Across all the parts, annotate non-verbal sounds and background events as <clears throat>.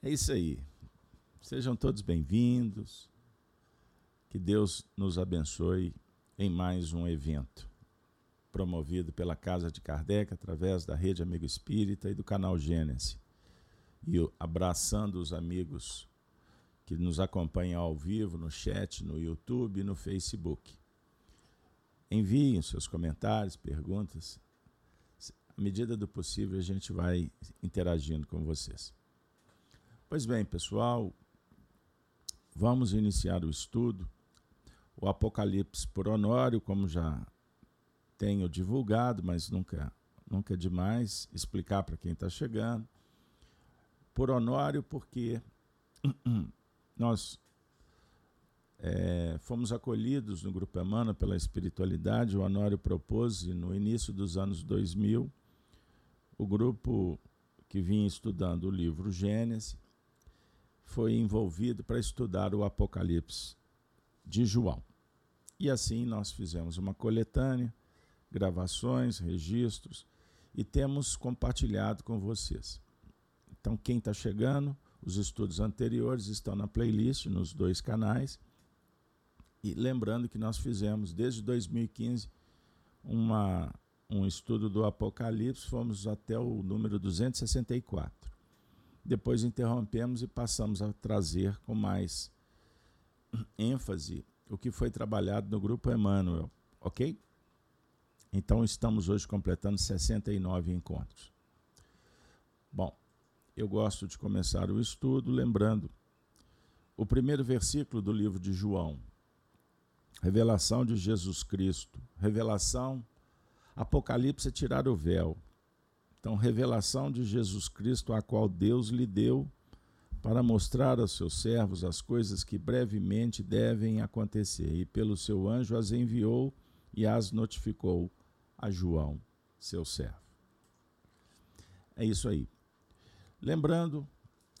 É isso aí. Sejam todos bem-vindos. Que Deus nos abençoe em mais um evento promovido pela Casa de Kardec através da Rede Amigo Espírita e do canal Gênesis. E abraçando os amigos que nos acompanham ao vivo no chat, no YouTube e no Facebook. Enviem seus comentários, perguntas. À medida do possível, a gente vai interagindo com vocês. Pois bem, pessoal, vamos iniciar o estudo. O Apocalipse por Honório, como já tenho divulgado, mas nunca, nunca é demais explicar para quem está chegando. Por Honório, porque <clears throat> nós é, fomos acolhidos no Grupo Emana pela espiritualidade. O Honório propôs, no início dos anos 2000, o grupo que vinha estudando o livro Gênesis foi envolvido para estudar o Apocalipse de João. E assim nós fizemos uma coletânea, gravações, registros e temos compartilhado com vocês. Então, quem está chegando, os estudos anteriores estão na playlist, nos dois canais. E lembrando que nós fizemos desde 2015 uma, um estudo do Apocalipse, fomos até o número 264. Depois interrompemos e passamos a trazer com mais ênfase o que foi trabalhado no grupo Emmanuel, ok? Então estamos hoje completando 69 encontros. Bom, eu gosto de começar o estudo lembrando o primeiro versículo do livro de João. Revelação de Jesus Cristo. Revelação, Apocalipse é tirar o véu. Então, revelação de Jesus Cristo, a qual Deus lhe deu para mostrar aos seus servos as coisas que brevemente devem acontecer, e pelo seu anjo as enviou e as notificou a João, seu servo. É isso aí. Lembrando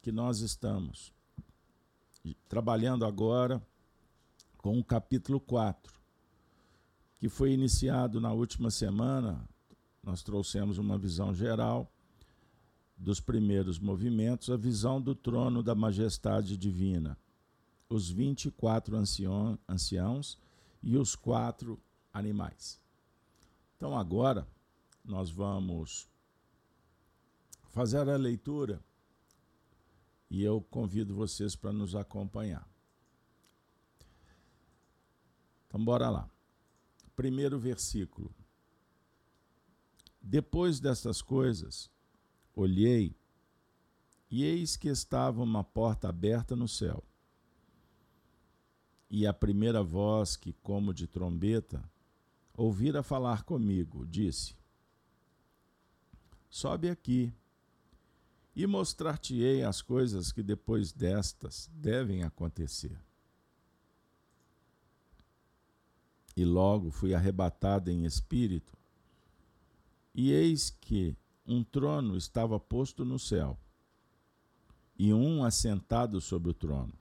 que nós estamos trabalhando agora com o capítulo 4, que foi iniciado na última semana, nós trouxemos uma visão geral dos primeiros movimentos, a visão do trono da majestade divina, os 24 ancião, anciãos e os quatro animais. Então agora nós vamos fazer a leitura e eu convido vocês para nos acompanhar. Então bora lá. Primeiro versículo. Depois destas coisas, olhei e eis que estava uma porta aberta no céu. E a primeira voz que, como de trombeta, ouvira falar comigo, disse: Sobe aqui e mostrar-te-ei as coisas que depois destas devem acontecer. E logo fui arrebatado em espírito, e eis que um trono estava posto no céu, e um assentado sobre o trono.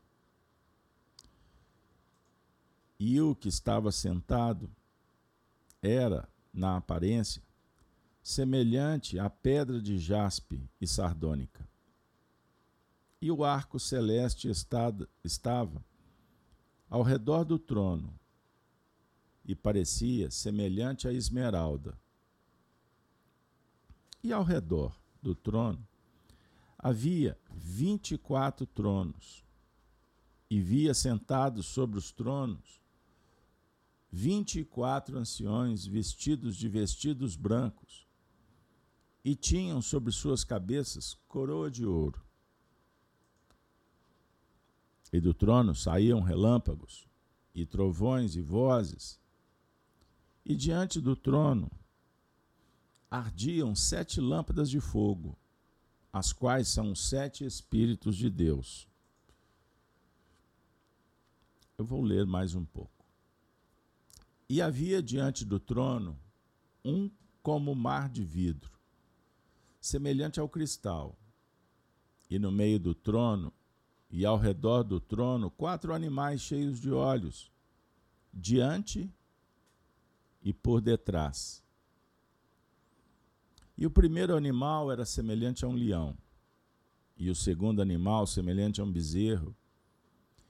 E o que estava sentado era, na aparência, semelhante à pedra de jaspe e sardônica. E o arco celeste estava ao redor do trono e parecia semelhante à esmeralda. E ao redor do trono havia vinte e quatro tronos, e via sentados sobre os tronos vinte e quatro anciões vestidos de vestidos brancos, e tinham sobre suas cabeças coroa de ouro. E do trono saíam relâmpagos, e trovões e vozes, e diante do trono ardiam sete lâmpadas de fogo, as quais são os sete Espíritos de Deus. Eu vou ler mais um pouco. E havia diante do trono um como mar de vidro, semelhante ao cristal. E no meio do trono e ao redor do trono, quatro animais cheios de olhos, diante e por detrás. E o primeiro animal era semelhante a um leão, e o segundo animal semelhante a um bezerro.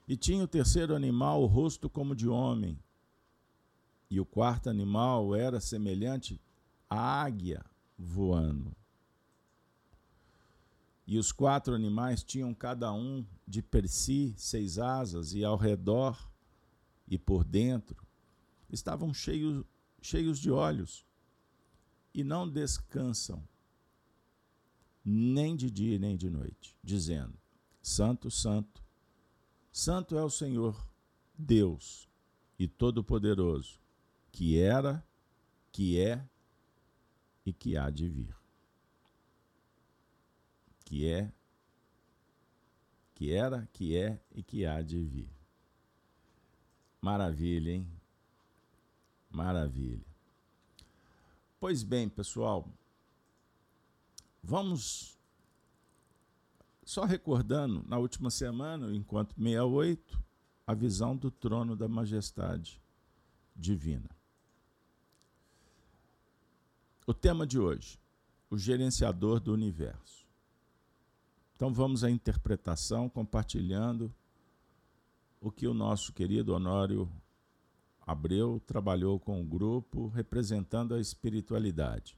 E tinha o terceiro animal o rosto como de homem. E o quarto animal era semelhante à águia voando. E os quatro animais tinham cada um de per si seis asas, e ao redor e por dentro estavam cheios, cheios de olhos, e não descansam, nem de dia nem de noite, dizendo: Santo, Santo, Santo é o Senhor, Deus e Todo-Poderoso, que era, que é e que há de vir. Que é, que era, que é e que há de vir. Maravilha, hein? Maravilha. Pois bem, pessoal, vamos só recordando, na última semana, enquanto 68, a visão do trono da majestade divina. O tema de hoje, o gerenciador do universo. Então vamos à interpretação, compartilhando o que o nosso querido Honório Abreu trabalhou com o grupo representando a espiritualidade.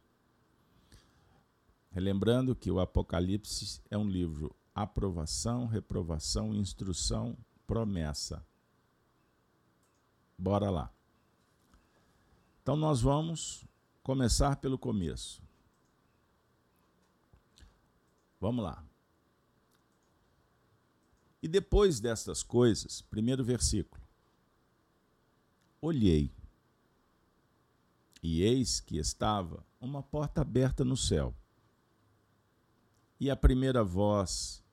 Relembrando que o Apocalipse é um livro aprovação, reprovação, instrução, promessa. Bora lá. Então nós vamos começar pelo começo. Vamos lá. E depois destas coisas, primeiro versículo. Olhei, e eis que estava uma porta aberta no céu. E a primeira voz,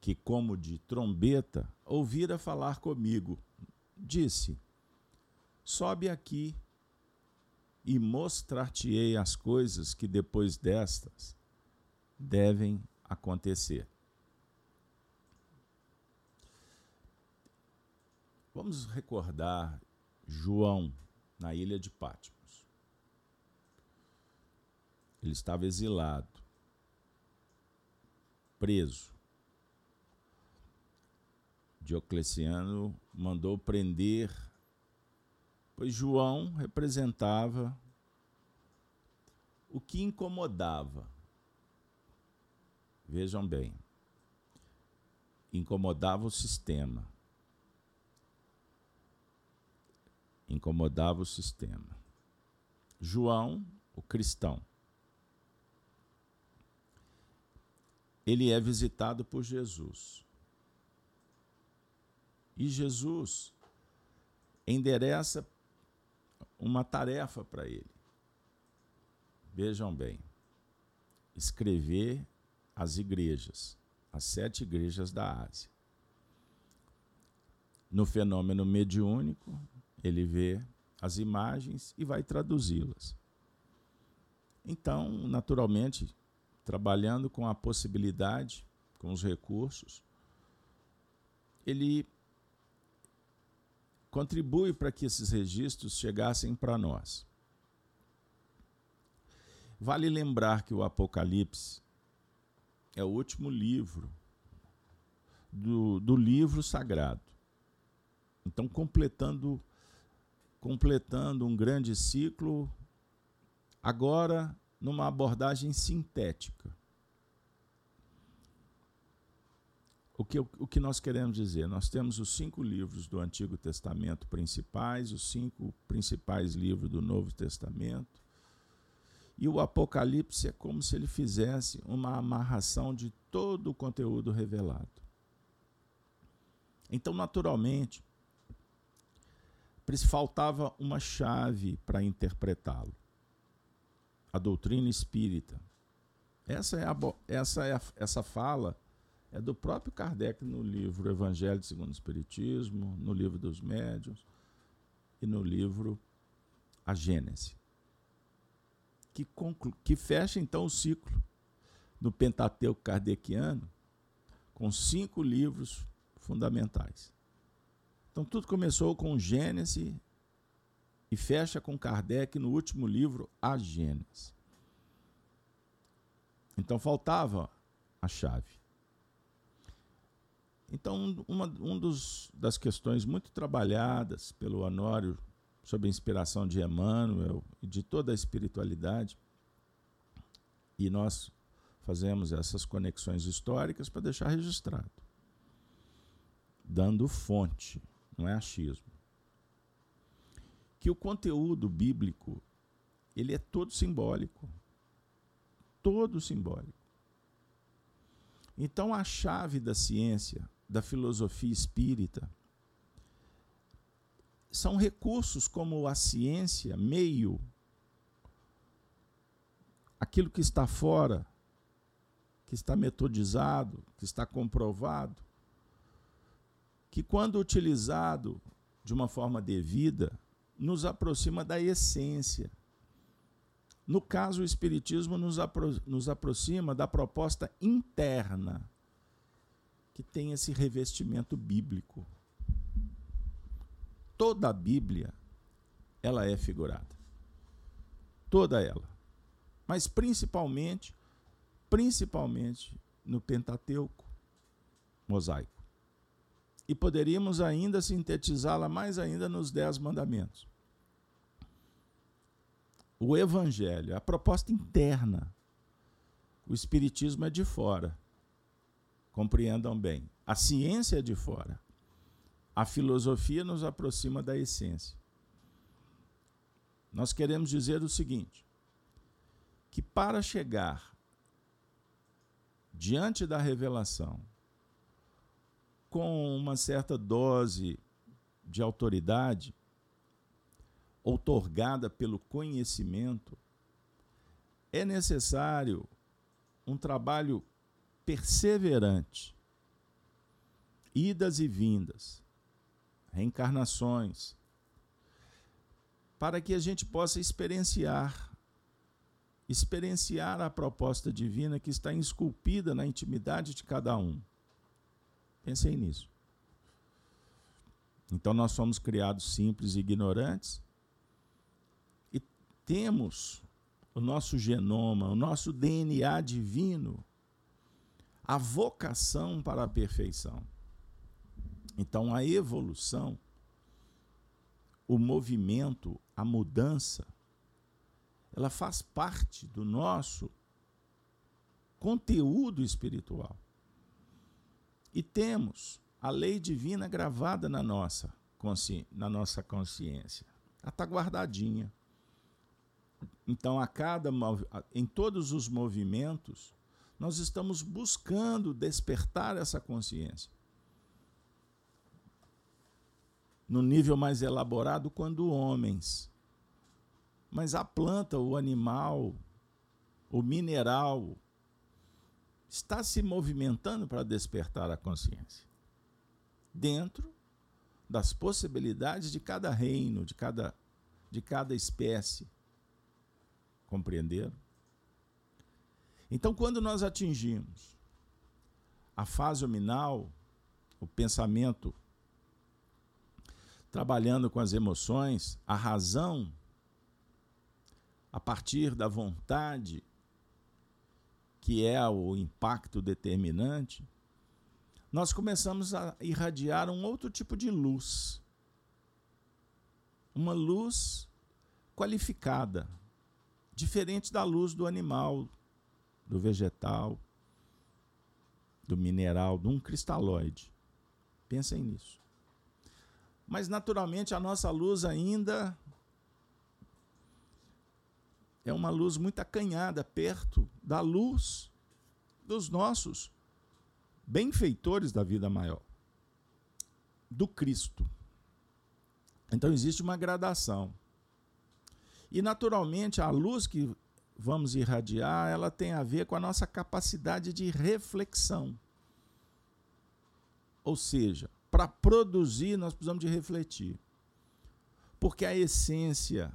que como de trombeta, ouvira falar comigo, disse: Sobe aqui e mostrar-te-ei as coisas que depois destas devem acontecer. Vamos recordar João na ilha de Patmos. Ele estava exilado, preso. Diocleciano mandou prender, pois João representava o que incomodava. Vejam bem, incomodava o sistema incomodava o sistema. João, o cristão, ele é visitado por Jesus. E Jesus endereça uma tarefa para ele. Vejam bem, escrever as igrejas, as sete igrejas da Ásia. No fenômeno mediúnico, ele vê as imagens e vai traduzi-las. Então, naturalmente, trabalhando com a possibilidade, com os recursos, ele contribui para que esses registros chegassem para nós. Vale lembrar que o Apocalipse é o último livro do, do livro sagrado. Então, completando completando um grande ciclo, agora numa abordagem sintética. O que, o que nós queremos dizer? Nós temos os cinco livros do Antigo Testamento principais, os cinco principais livros do Novo Testamento, e o Apocalipse é como se ele fizesse uma amarração de todo o conteúdo revelado. Então, naturalmente, faltava uma chave para interpretá-lo. A doutrina espírita. Essa é a, essa é a, essa fala é do próprio Kardec no livro Evangelho segundo o Espiritismo, no livro dos Médiuns e no livro A Gênese. Que, conclu, que fecha então o ciclo do Pentateuco kardeciano com cinco livros fundamentais. Então tudo começou com Gênesis e fecha com Kardec no último livro, A Gênesis. Então faltava a chave. Então, uma um dos, das questões muito trabalhadas pelo Honório sobre a inspiração de Emmanuel e de toda a espiritualidade, e nós fazemos essas conexões históricas para deixar registrado, dando fonte, não é achismo. Que o conteúdo bíblico ele é todo simbólico. Todo simbólico. Então a chave da ciência, da filosofia espírita, são recursos como a ciência, meio, aquilo que está fora, que está metodizado, que está comprovado, que quando utilizado de uma forma devida, nos aproxima da essência. No caso, o Espiritismo nos, apro nos aproxima da proposta interna, que tem esse revestimento bíblico. Toda a Bíblia, ela é figurada. Toda ela. Mas principalmente, principalmente no Pentateuco mosaico. E poderíamos ainda sintetizá-la mais ainda nos Dez Mandamentos o evangelho, a proposta interna. O espiritismo é de fora. Compreendam bem. A ciência é de fora. A filosofia nos aproxima da essência. Nós queremos dizer o seguinte: que para chegar diante da revelação com uma certa dose de autoridade, outorgada pelo conhecimento, é necessário um trabalho perseverante, idas e vindas, reencarnações, para que a gente possa experienciar experienciar a proposta divina que está esculpida na intimidade de cada um. Pensei nisso. Então nós somos criados simples e ignorantes, temos o nosso genoma, o nosso DNA divino, a vocação para a perfeição. Então, a evolução, o movimento, a mudança, ela faz parte do nosso conteúdo espiritual. E temos a lei divina gravada na nossa, na nossa consciência. Ela está guardadinha. Então, a cada em todos os movimentos, nós estamos buscando despertar essa consciência. No nível mais elaborado, quando homens. Mas a planta, o animal, o mineral, está se movimentando para despertar a consciência. Dentro das possibilidades de cada reino, de cada, de cada espécie. Compreenderam? Então, quando nós atingimos a fase nominal, o pensamento trabalhando com as emoções, a razão, a partir da vontade, que é o impacto determinante, nós começamos a irradiar um outro tipo de luz. Uma luz qualificada, diferente da luz do animal, do vegetal, do mineral, de um cristalóide. Pensem nisso. Mas naturalmente a nossa luz ainda é uma luz muito acanhada perto da luz dos nossos benfeitores da vida maior, do Cristo. Então existe uma gradação. E naturalmente a luz que vamos irradiar, ela tem a ver com a nossa capacidade de reflexão. Ou seja, para produzir nós precisamos de refletir. Porque a essência,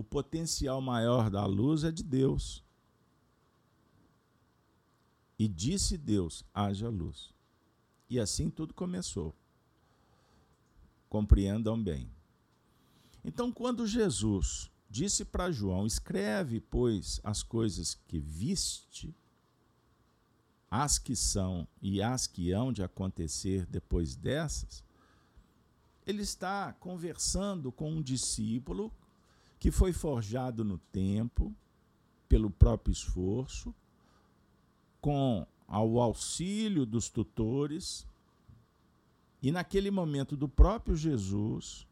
o potencial maior da luz é de Deus. E disse Deus: haja luz. E assim tudo começou. Compreendam bem. Então, quando Jesus disse para João: Escreve, pois, as coisas que viste, as que são e as que hão de acontecer depois dessas, ele está conversando com um discípulo que foi forjado no tempo, pelo próprio esforço, com ao auxílio dos tutores, e naquele momento do próprio Jesus,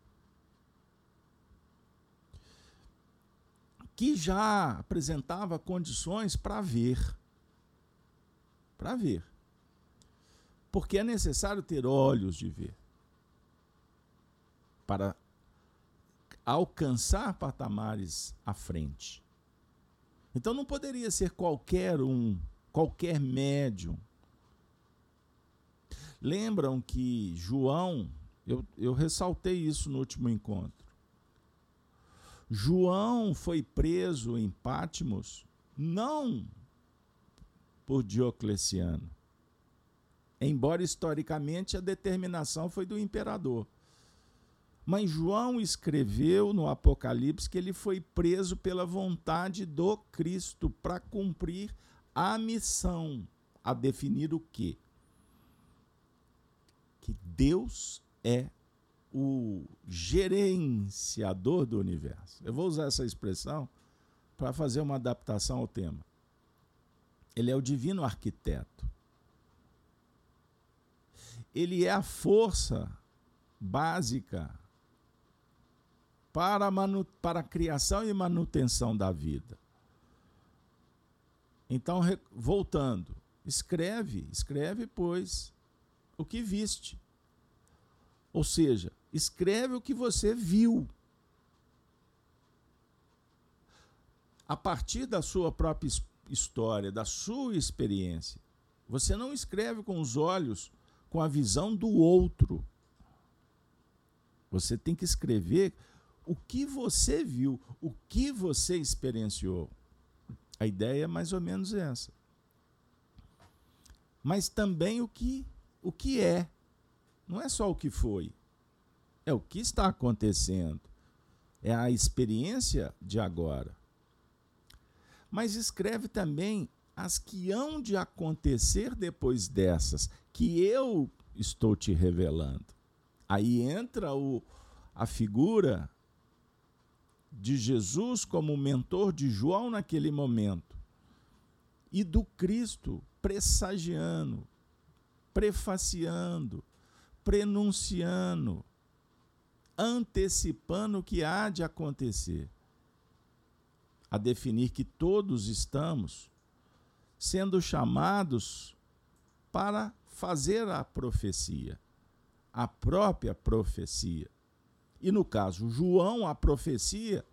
que já apresentava condições para ver. Para ver. Porque é necessário ter olhos de ver para alcançar patamares à frente. Então não poderia ser qualquer um, qualquer médium. Lembram que João, eu, eu ressaltei isso no último encontro. João foi preso em Pátimos não por Diocleciano, embora historicamente a determinação foi do imperador. Mas João escreveu no Apocalipse que ele foi preso pela vontade do Cristo para cumprir a missão, a definir o quê? Que Deus é o gerenciador do universo. Eu vou usar essa expressão para fazer uma adaptação ao tema. Ele é o divino arquiteto. Ele é a força básica para a, manu para a criação e manutenção da vida. Então, voltando, escreve, escreve, pois, o que viste. Ou seja, escreve o que você viu. A partir da sua própria história, da sua experiência. Você não escreve com os olhos, com a visão do outro. Você tem que escrever o que você viu, o que você experienciou. A ideia é mais ou menos essa. Mas também o que, o que é. Não é só o que foi. É o que está acontecendo. É a experiência de agora. Mas escreve também as que hão de acontecer depois dessas, que eu estou te revelando. Aí entra o, a figura de Jesus como mentor de João naquele momento e do Cristo pressagiando, prefaciando, prenunciando, antecipando o que há de acontecer, a definir que todos estamos sendo chamados para fazer a profecia, a própria profecia. E no caso João, a profecia,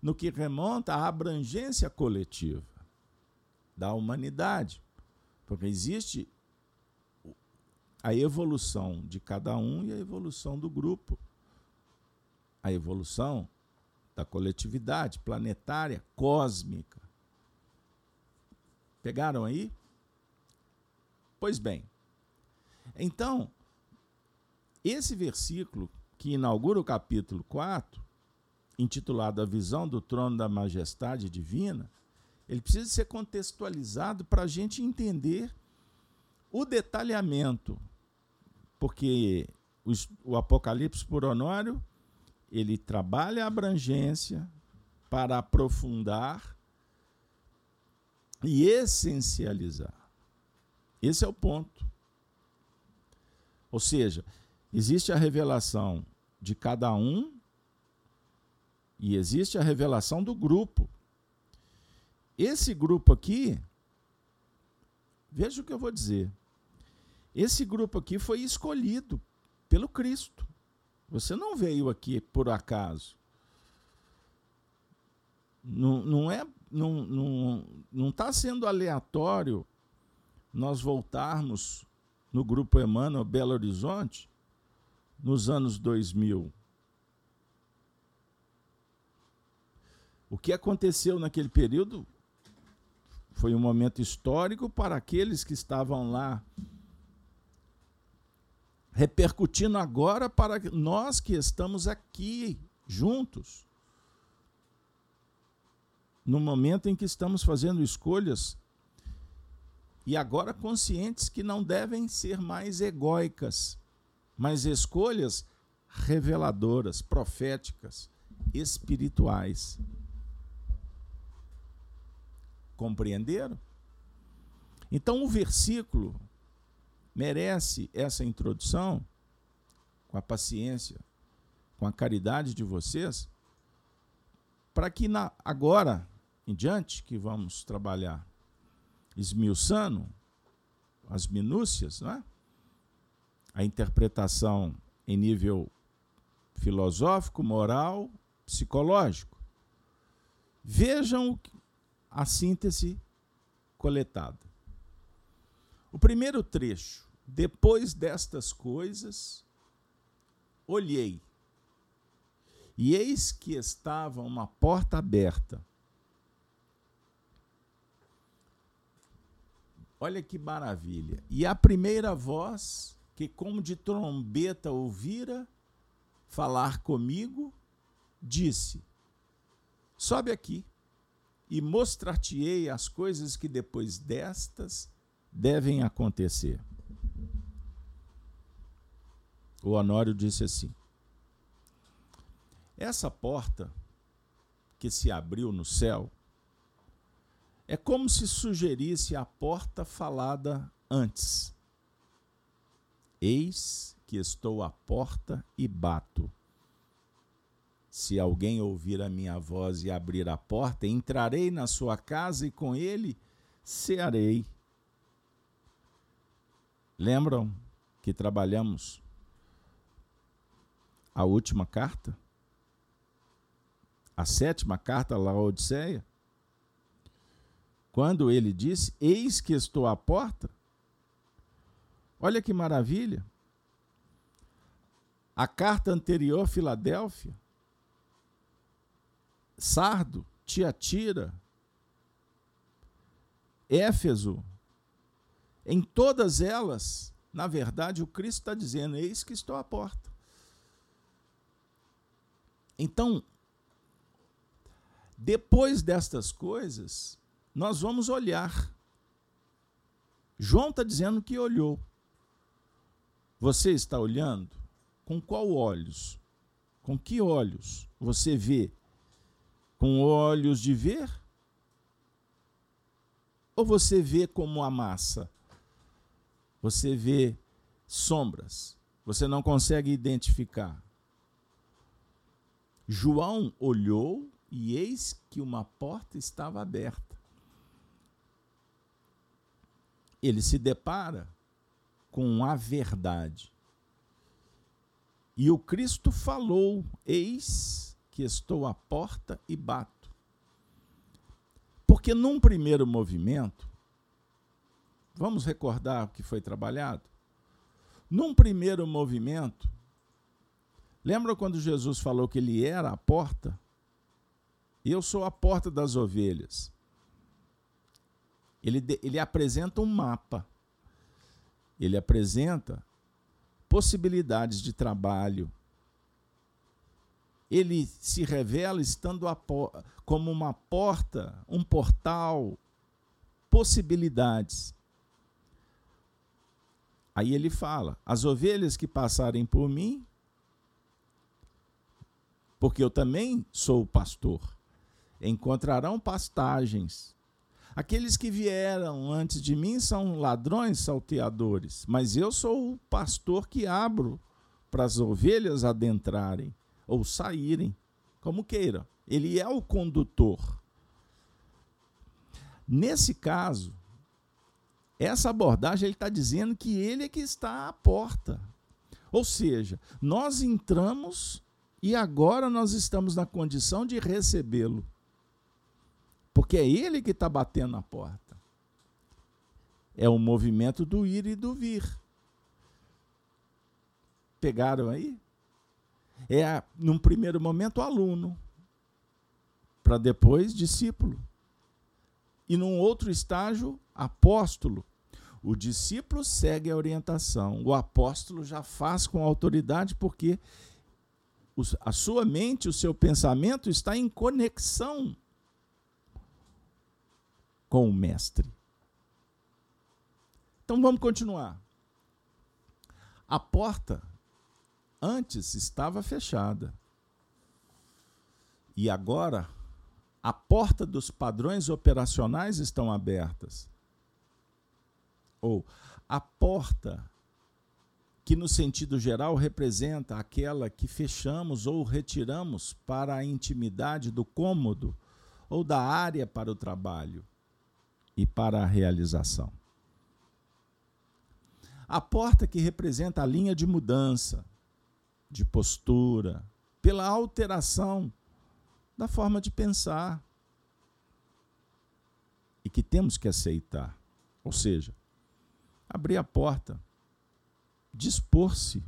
no que remonta à abrangência coletiva da humanidade. Porque existe a evolução de cada um e a evolução do grupo. A evolução da coletividade planetária, cósmica. Pegaram aí? Pois bem. Então, esse versículo que inaugura o capítulo 4, intitulado A Visão do Trono da Majestade Divina, ele precisa ser contextualizado para a gente entender o detalhamento, porque o, Apocalipse por Honório ele trabalha a abrangência para aprofundar e essencializar. Esse é o ponto. Ou seja, Existe a revelação de cada um e existe a revelação do grupo. Esse grupo aqui, veja o que eu vou dizer. Esse grupo aqui foi escolhido pelo Cristo. Você não veio aqui por acaso. Não, não é, não, não, não está sendo aleatório nós voltarmos no grupo Emmanuel Belo Horizonte nos anos 2000. O que aconteceu naquele período foi um momento histórico para aqueles que estavam lá, repercutindo agora para nós que estamos aqui juntos. No momento em que estamos fazendo escolhas e agora conscientes que não devem ser mais egóicas, mas escolhas reveladoras, proféticas, espirituais. Compreenderam? Então o versículo merece essa introdução com a paciência, com a caridade de vocês, para que na, agora em diante que vamos trabalhar esmiuçando as minúcias, não é? A interpretação em nível filosófico, moral, psicológico. Vejam a síntese coletada. O primeiro trecho. Depois destas coisas, olhei, e eis que estava uma porta aberta Olha que maravilha. E a primeira voz, que como de trombeta ouvira falar comigo, disse: Sobe aqui e mostrar-te-ei as coisas que depois destas devem acontecer. O Honório disse assim: Essa porta que se abriu no céu é como se sugerisse a porta falada antes. Eis que estou à porta e bato. Se alguém ouvir a minha voz e abrir a porta, entrarei na sua casa e com ele cearei. Lembram que trabalhamos a última carta? A sétima carta a Laodiceia? Quando ele disse: Eis que estou à porta. Olha que maravilha. A carta anterior, Filadélfia, Sardo, Tiatira, Éfeso, em todas elas, na verdade, o Cristo está dizendo: Eis que estou à porta. Então, depois destas coisas, nós vamos olhar. João está dizendo que olhou. Você está olhando? Com qual olhos? Com que olhos você vê? Com olhos de ver? Ou você vê como a massa? Você vê sombras. Você não consegue identificar. João olhou e eis que uma porta estava aberta. ele se depara com a verdade. E o Cristo falou: Eis que estou à porta e bato. Porque num primeiro movimento, vamos recordar o que foi trabalhado? Num primeiro movimento, lembra quando Jesus falou que ele era a porta? Eu sou a porta das ovelhas ele, ele apresenta um mapa. Ele apresenta possibilidades de trabalho. Ele se revela estando como uma porta, um portal, possibilidades. Aí ele fala: as ovelhas que passarem por mim, porque eu também sou pastor, encontrarão pastagens Aqueles que vieram antes de mim são ladrões salteadores, mas eu sou o pastor que abro para as ovelhas adentrarem ou saírem, como queira. Ele é o condutor. Nesse caso, essa abordagem ele está dizendo que ele é que está à porta. Ou seja, nós entramos e agora nós estamos na condição de recebê-lo. Porque é ele que está batendo na porta. É o movimento do ir e do vir. Pegaram aí? É, num primeiro momento, aluno, para depois, discípulo. E num outro estágio, apóstolo. O discípulo segue a orientação, o apóstolo já faz com autoridade, porque a sua mente, o seu pensamento está em conexão com o Mestre. Então vamos continuar. A porta antes estava fechada. E agora a porta dos padrões operacionais estão abertas. Ou a porta que no sentido geral representa aquela que fechamos ou retiramos para a intimidade do cômodo ou da área para o trabalho e para a realização. A porta que representa a linha de mudança, de postura, pela alteração da forma de pensar e que temos que aceitar. Ou seja, abrir a porta dispor-se.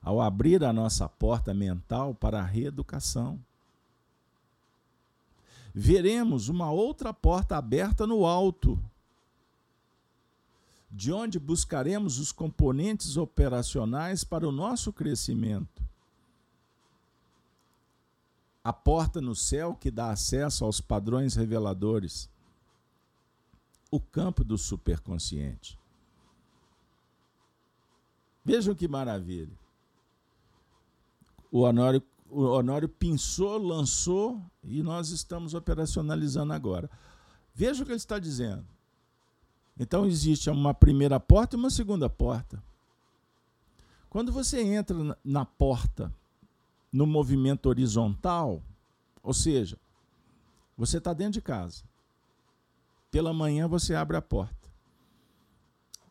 Ao abrir a nossa porta mental para a reeducação, veremos uma outra porta aberta no alto, de onde buscaremos os componentes operacionais para o nosso crescimento. A porta no céu que dá acesso aos padrões reveladores o campo do superconsciente. Vejam que maravilha. O Honório, o Honório pensou, lançou e nós estamos operacionalizando agora. Veja o que ele está dizendo. Então existe uma primeira porta e uma segunda porta. Quando você entra na porta no movimento horizontal, ou seja, você está dentro de casa. Pela manhã você abre a porta.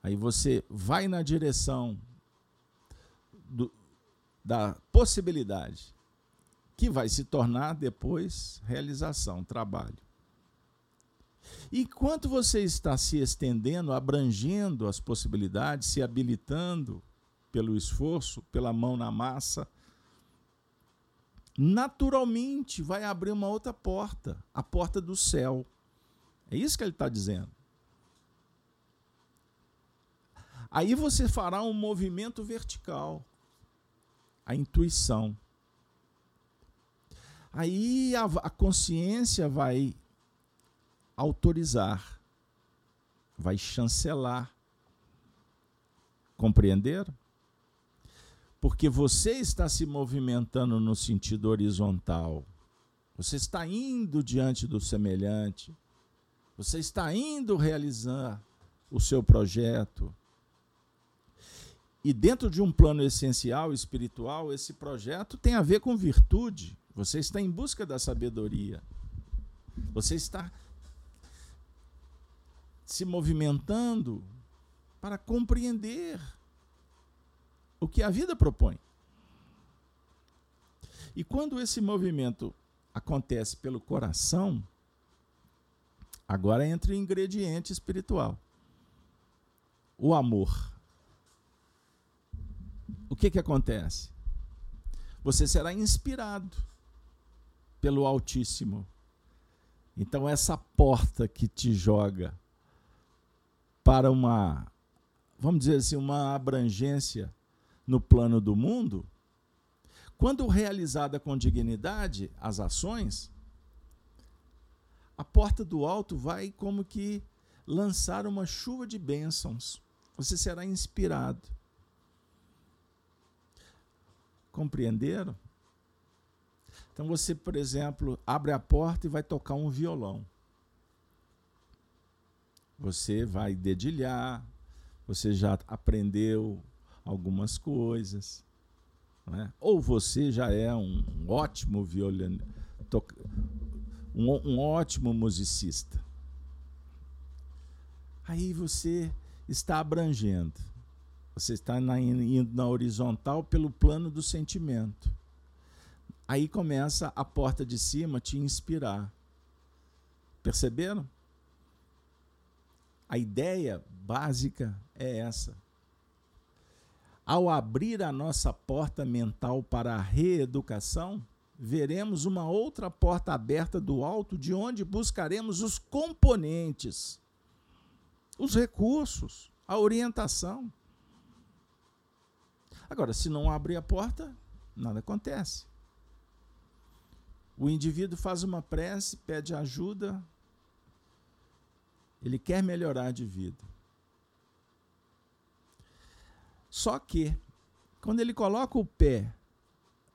Aí você vai na direção do, da possibilidade, que vai se tornar depois realização, trabalho. Enquanto você está se estendendo, abrangendo as possibilidades, se habilitando pelo esforço, pela mão na massa, naturalmente vai abrir uma outra porta, a porta do céu. É isso que ele está dizendo. Aí você fará um movimento vertical, a intuição. Aí a, a consciência vai autorizar, vai chancelar. Compreenderam? Porque você está se movimentando no sentido horizontal. Você está indo diante do semelhante. Você está indo realizar o seu projeto. E dentro de um plano essencial espiritual, esse projeto tem a ver com virtude. Você está em busca da sabedoria. Você está se movimentando para compreender o que a vida propõe. E quando esse movimento acontece pelo coração, Agora entra o ingrediente espiritual. O amor. O que, que acontece? Você será inspirado pelo Altíssimo. Então, essa porta que te joga para uma, vamos dizer assim, uma abrangência no plano do mundo, quando realizada com dignidade, as ações, a porta do alto vai como que lançar uma chuva de bênçãos. Você será inspirado. Compreenderam? Então você, por exemplo, abre a porta e vai tocar um violão. Você vai dedilhar, você já aprendeu algumas coisas. É? Ou você já é um ótimo violino, um, um ótimo musicista. Aí você está abrangendo. Você está na, indo na horizontal pelo plano do sentimento. Aí começa a porta de cima te inspirar. Perceberam? A ideia básica é essa. Ao abrir a nossa porta mental para a reeducação, veremos uma outra porta aberta do alto, de onde buscaremos os componentes, os recursos, a orientação. Agora, se não abrir a porta, nada acontece. O indivíduo faz uma prece, pede ajuda, Ele quer melhorar de vida. Só que, quando ele coloca o pé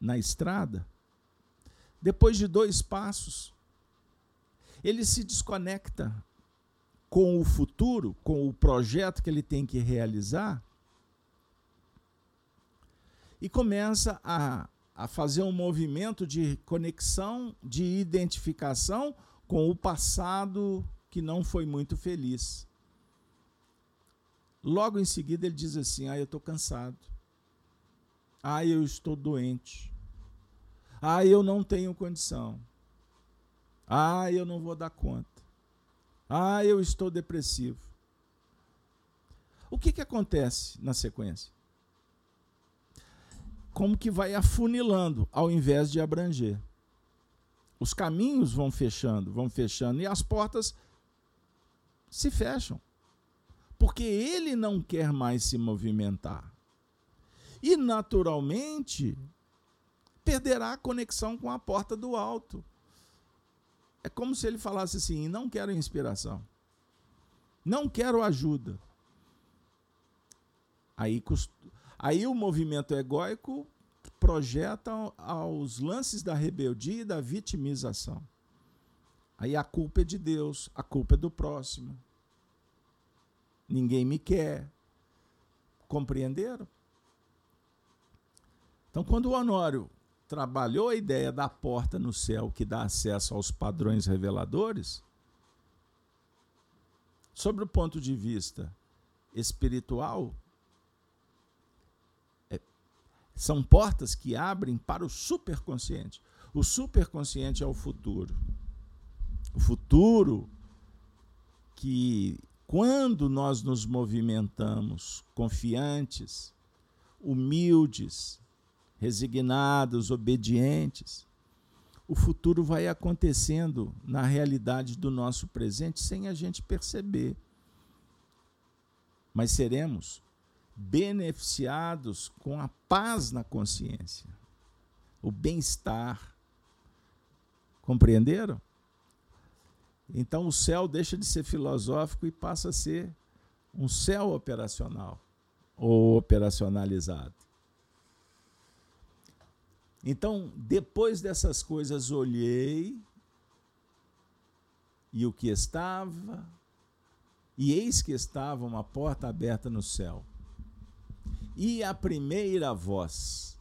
na estrada, depois de dois passos, ele se desconecta com o futuro, com o projeto que ele tem que realizar, e começa a, a fazer um movimento de conexão, de identificação com o passado que não foi muito feliz. Logo em seguida ele diz assim: Ah, eu estou cansado. Ah, eu estou doente. Ah, eu não tenho condição. Ah, eu não vou dar conta. Ah, eu estou depressivo. O que, que acontece na sequência? Como que vai afunilando ao invés de abranger. Os caminhos vão fechando, vão fechando, e as portas se fecham porque ele não quer mais se movimentar. E, naturalmente, perderá a conexão com a porta do alto. É como se ele falasse assim: não quero inspiração, não quero ajuda. Aí, aí o movimento egóico projeta aos lances da rebeldia e da vitimização. Aí a culpa é de Deus, a culpa é do próximo ninguém me quer. Compreenderam? Então, quando o Honório trabalhou a ideia da porta no céu que dá acesso aos padrões reveladores, sobre o ponto de vista espiritual, são portas que abrem para o superconsciente. O superconsciente é o futuro. O futuro que quando nós nos movimentamos confiantes, humildes, resignados, obedientes, o futuro vai acontecendo na realidade do nosso presente sem a gente perceber. Mas seremos beneficiados com a paz na consciência, o bem-estar. Compreenderam? Então o céu deixa de ser filosófico e passa a ser um céu operacional ou operacionalizado. Então, depois dessas coisas, olhei e o que estava, e eis que estava uma porta aberta no céu. E a primeira voz,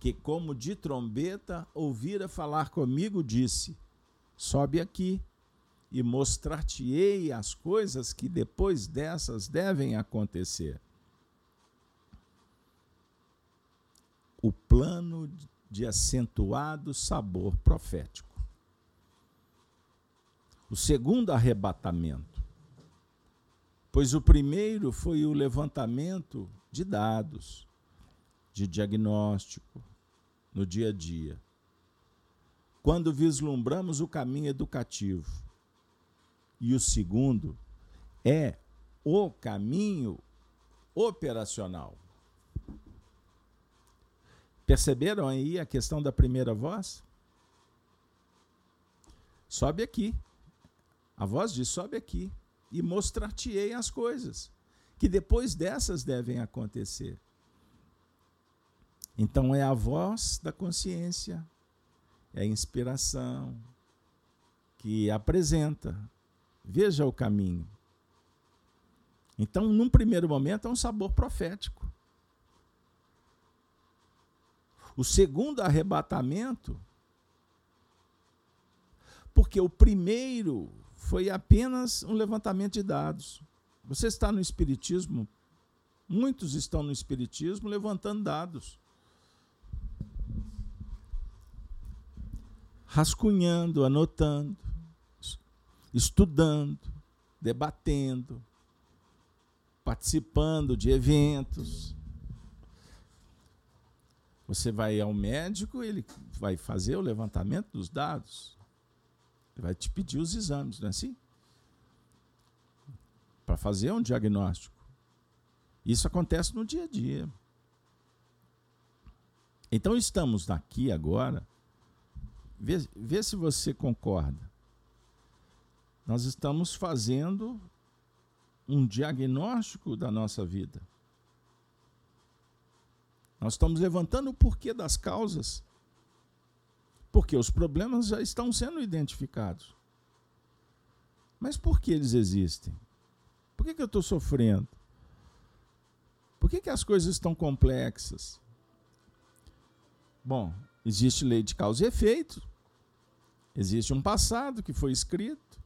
que como de trombeta ouvira falar comigo, disse: Sobe aqui e mostrar-te-ei as coisas que depois dessas devem acontecer. O plano de acentuado sabor profético. O segundo arrebatamento. Pois o primeiro foi o levantamento de dados, de diagnóstico, no dia a dia. Quando vislumbramos o caminho educativo, e o segundo é o caminho operacional. Perceberam aí a questão da primeira voz? Sobe aqui. A voz diz: sobe aqui e mostrar-te-ei as coisas que depois dessas devem acontecer. Então é a voz da consciência, é a inspiração que apresenta Veja o caminho. Então, num primeiro momento, é um sabor profético. O segundo arrebatamento, porque o primeiro foi apenas um levantamento de dados. Você está no Espiritismo, muitos estão no Espiritismo levantando dados. Rascunhando, anotando estudando, debatendo, participando de eventos. Você vai ao médico, ele vai fazer o levantamento dos dados. Ele vai te pedir os exames, não é assim? Fazer um diagnóstico. Isso acontece no dia a dia. Então estamos aqui agora. Vê, vê se você concorda Nós estamos fazendo um diagnóstico da nossa vida. Nós estamos levantando o porquê das causas. Porque os problemas já estão sendo identificados. Mas por que eles existem? Por que, que eu estou sofrendo? Por que, que as coisas estão complexas? Bom, existe lei de causa e efeito. Existe um passado que foi escrito.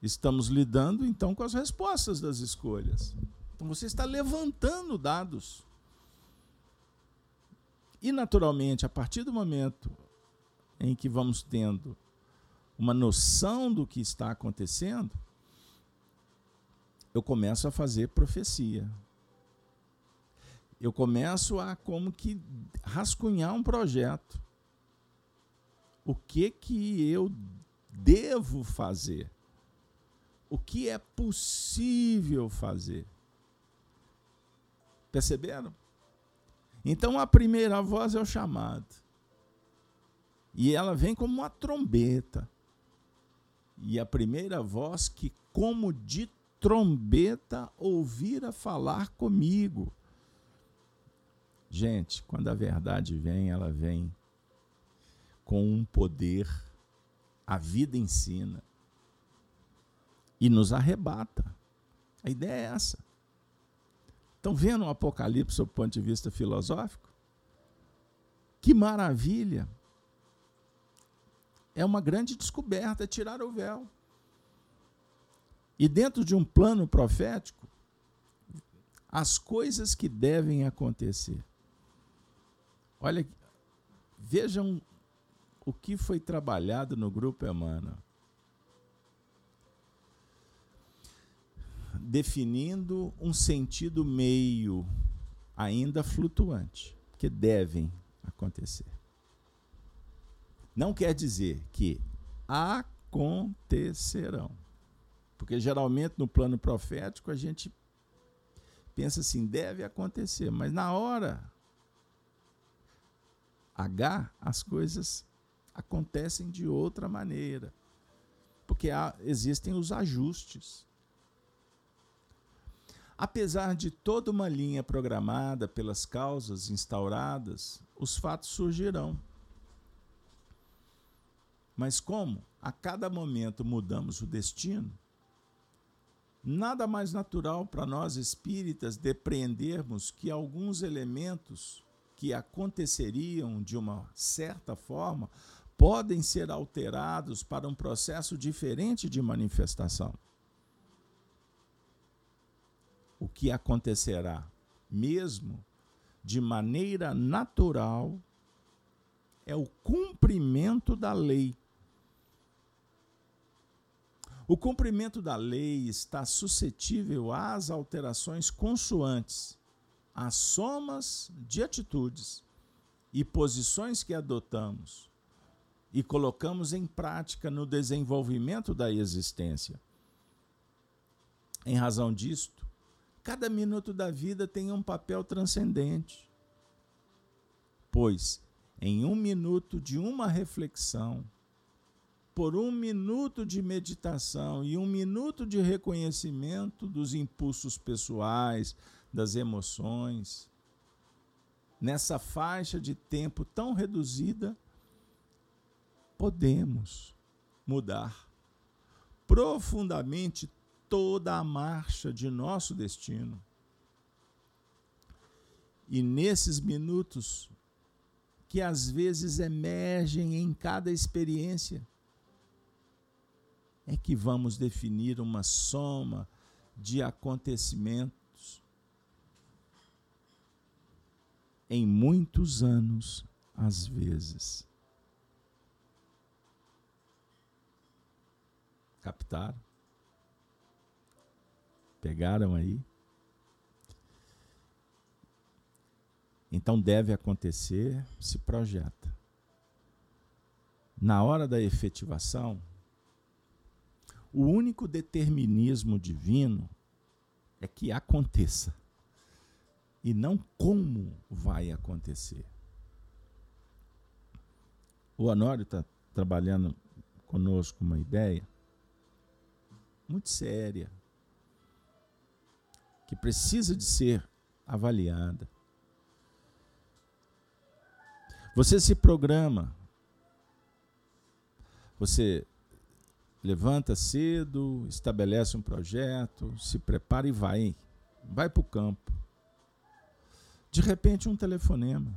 Estamos lidando então com as respostas das escolhas. Então você está levantando dados. E naturalmente, a partir do momento em que vamos tendo uma noção do que está acontecendo, eu começo a fazer profecia. Eu começo a como que rascunhar um projeto. O que que eu devo fazer? O que é possível fazer? Perceberam? Então a primeira voz é o chamado. E ela vem como uma trombeta. E a primeira voz que, como de trombeta, ouvira falar comigo. Gente, quando a verdade vem, ela vem com um poder. A vida ensina. E nos arrebata. A ideia é essa. Estão vendo o Apocalipse sob o ponto de vista filosófico? Que maravilha! É uma grande descoberta, é tirar o véu. E dentro de um plano profético, as coisas que devem acontecer. Olha, vejam o que foi trabalhado no grupo Emmanuel. definindo um sentido meio, ainda flutuante, que devem acontecer. Não quer dizer que acontecerão. Porque geralmente no plano profético a gente pensa assim, deve acontecer, mas na hora H as coisas acontecem de outra maneira. Porque há, existem os ajustes. Apesar de toda uma linha programada pelas causas instauradas, os fatos surgirão. Mas como a cada momento mudamos o destino, nada mais natural para nós espíritas depreendermos que alguns elementos que aconteceriam de uma certa forma podem ser alterados para um processo diferente de manifestação o que acontecerá, mesmo de maneira natural, é o cumprimento da lei. O cumprimento da lei está suscetível às alterações consoantes, às somas de atitudes e posições que adotamos e colocamos em prática no desenvolvimento da existência. Em razão disto, Cada minuto da vida tem um papel transcendente. Pois, em um minuto de uma reflexão, por um minuto de meditação e um minuto de reconhecimento dos impulsos pessoais, das emoções, nessa faixa de tempo tão reduzida, podemos mudar profundamente toda a marcha de nosso destino. E nesses minutos que às vezes emergem em cada experiência, é que vamos definir uma soma de acontecimentos em muitos anos, às vezes. Captaram? Pegaram aí? Então deve acontecer, se projeta. Na hora da efetivação, o único determinismo divino é que aconteça e não como vai acontecer. O Honório está trabalhando conosco uma ideia muito séria, que precisa de ser avaliada. Você se programa. Você levanta cedo, estabelece um projeto, se prepara e vai. Vai para o campo. De repente, um telefonema.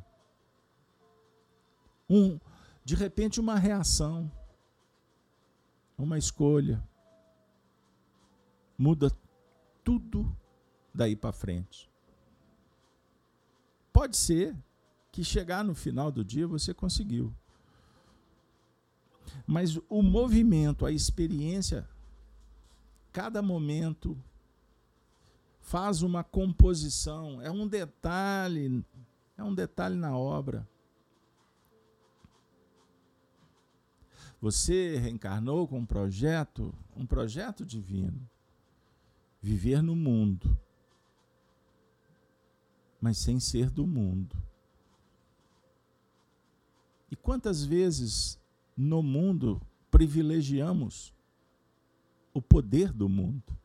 Um, de repente, uma reação. Uma escolha. Muda tudo daí para frente. Pode ser que chegar no final do dia você conseguiu. Mas o movimento, a experiência, cada momento faz uma composição, é um detalhe, é um detalhe na obra. Você reencarnou com um projeto, um projeto divino. Viver no mundo, mas sem ser do mundo. E quantas vezes no mundo privilegiamos o poder do mundo?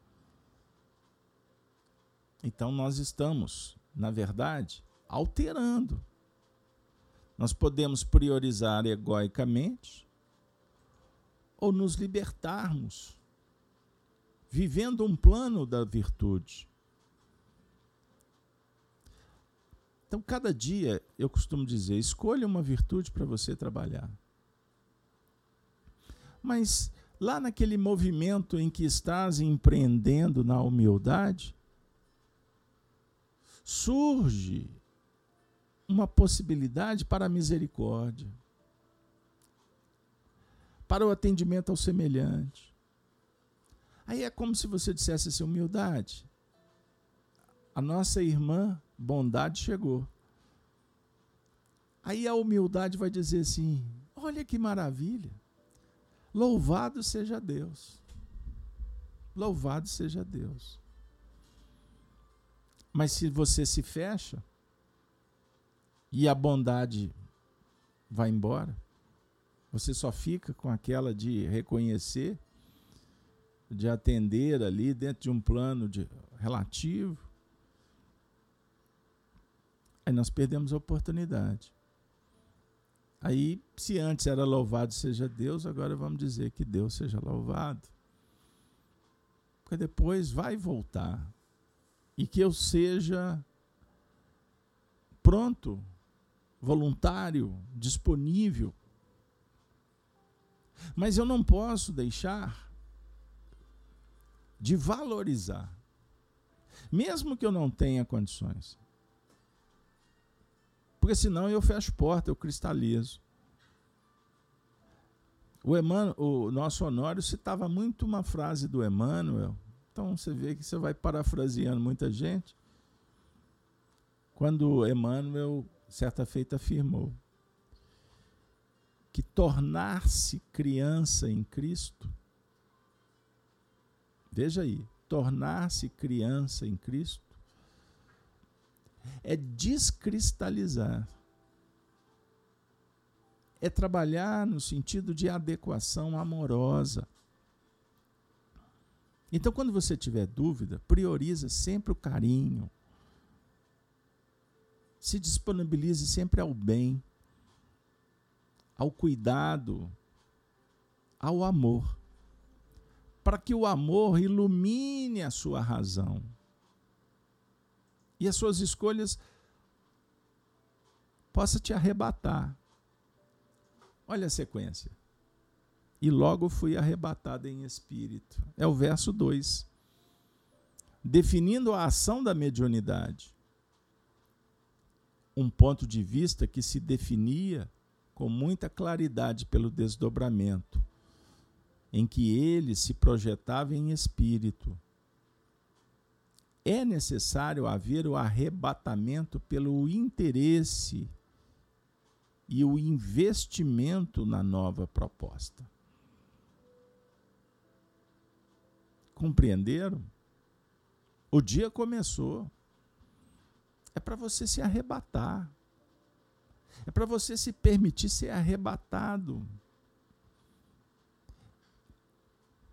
Então nós estamos, na verdade, alterando. Nós podemos priorizar egoicamente ou nos libertarmos, vivendo um plano da virtude. Então, cada dia, eu costumo dizer, escolha uma virtude para você trabalhar. Mas lá naquele movimento em que estás empreendendo na humildade, surge uma possibilidade para a misericórdia, para o atendimento ao semelhante. Aí é como se você dissesse assim: humildade. A nossa irmã bondade chegou. Aí a humildade vai dizer assim: olha que maravilha. Louvado seja Deus. Louvado seja Deus. Mas se você se fecha e a bondade vai embora, você só fica com aquela de reconhecer, de atender ali dentro de um plano de relativo, Aí nós perdemos a oportunidade. Aí, se antes era louvado seja Deus, agora vamos dizer que Deus seja louvado. Porque depois vai voltar. E que eu seja pronto, voluntário, disponível. Mas eu não posso deixar de valorizar, mesmo que eu não tenha condições. Porque senão eu fecho porta, eu cristalizo. O, Emmanuel, o nosso Honório citava muito uma frase do Emmanuel. Então você vê que você vai parafraseando muita gente. Quando Emmanuel, certa feita, afirmou que tornar-se criança em Cristo, veja aí, tornar-se criança em Cristo é descristalizar. É trabalhar no sentido de adequação amorosa. Então, quando você tiver dúvida, prioriza sempre o carinho. Se disponibilize sempre ao bem, ao cuidado, ao amor, para que o amor ilumine a sua razão e as suas escolhas possa te arrebatar. Olha a sequência. E logo fui arrebatado em espírito. É o verso 2. Definindo a ação da mediunidade. Um ponto de vista que se definia com muita claridade pelo desdobramento, em que ele se projetava em espírito é necessário haver o arrebatamento pelo interesse e o investimento na nova proposta. Compreenderam? O dia começou. É para você se arrebatar. É para você se permitir ser arrebatado.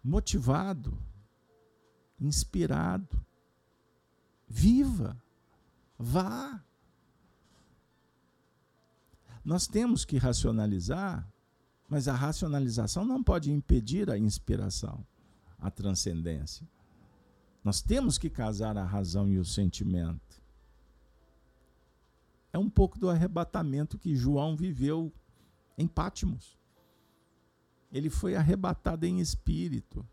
Motivado inspirado. Viva, vá. Nós temos que racionalizar, mas a racionalização não pode impedir a inspiração, a transcendência. Nós temos que casar a razão e o sentimento. É um pouco do arrebatamento que João viveu em Pátimos. Ele foi arrebatado em espírito.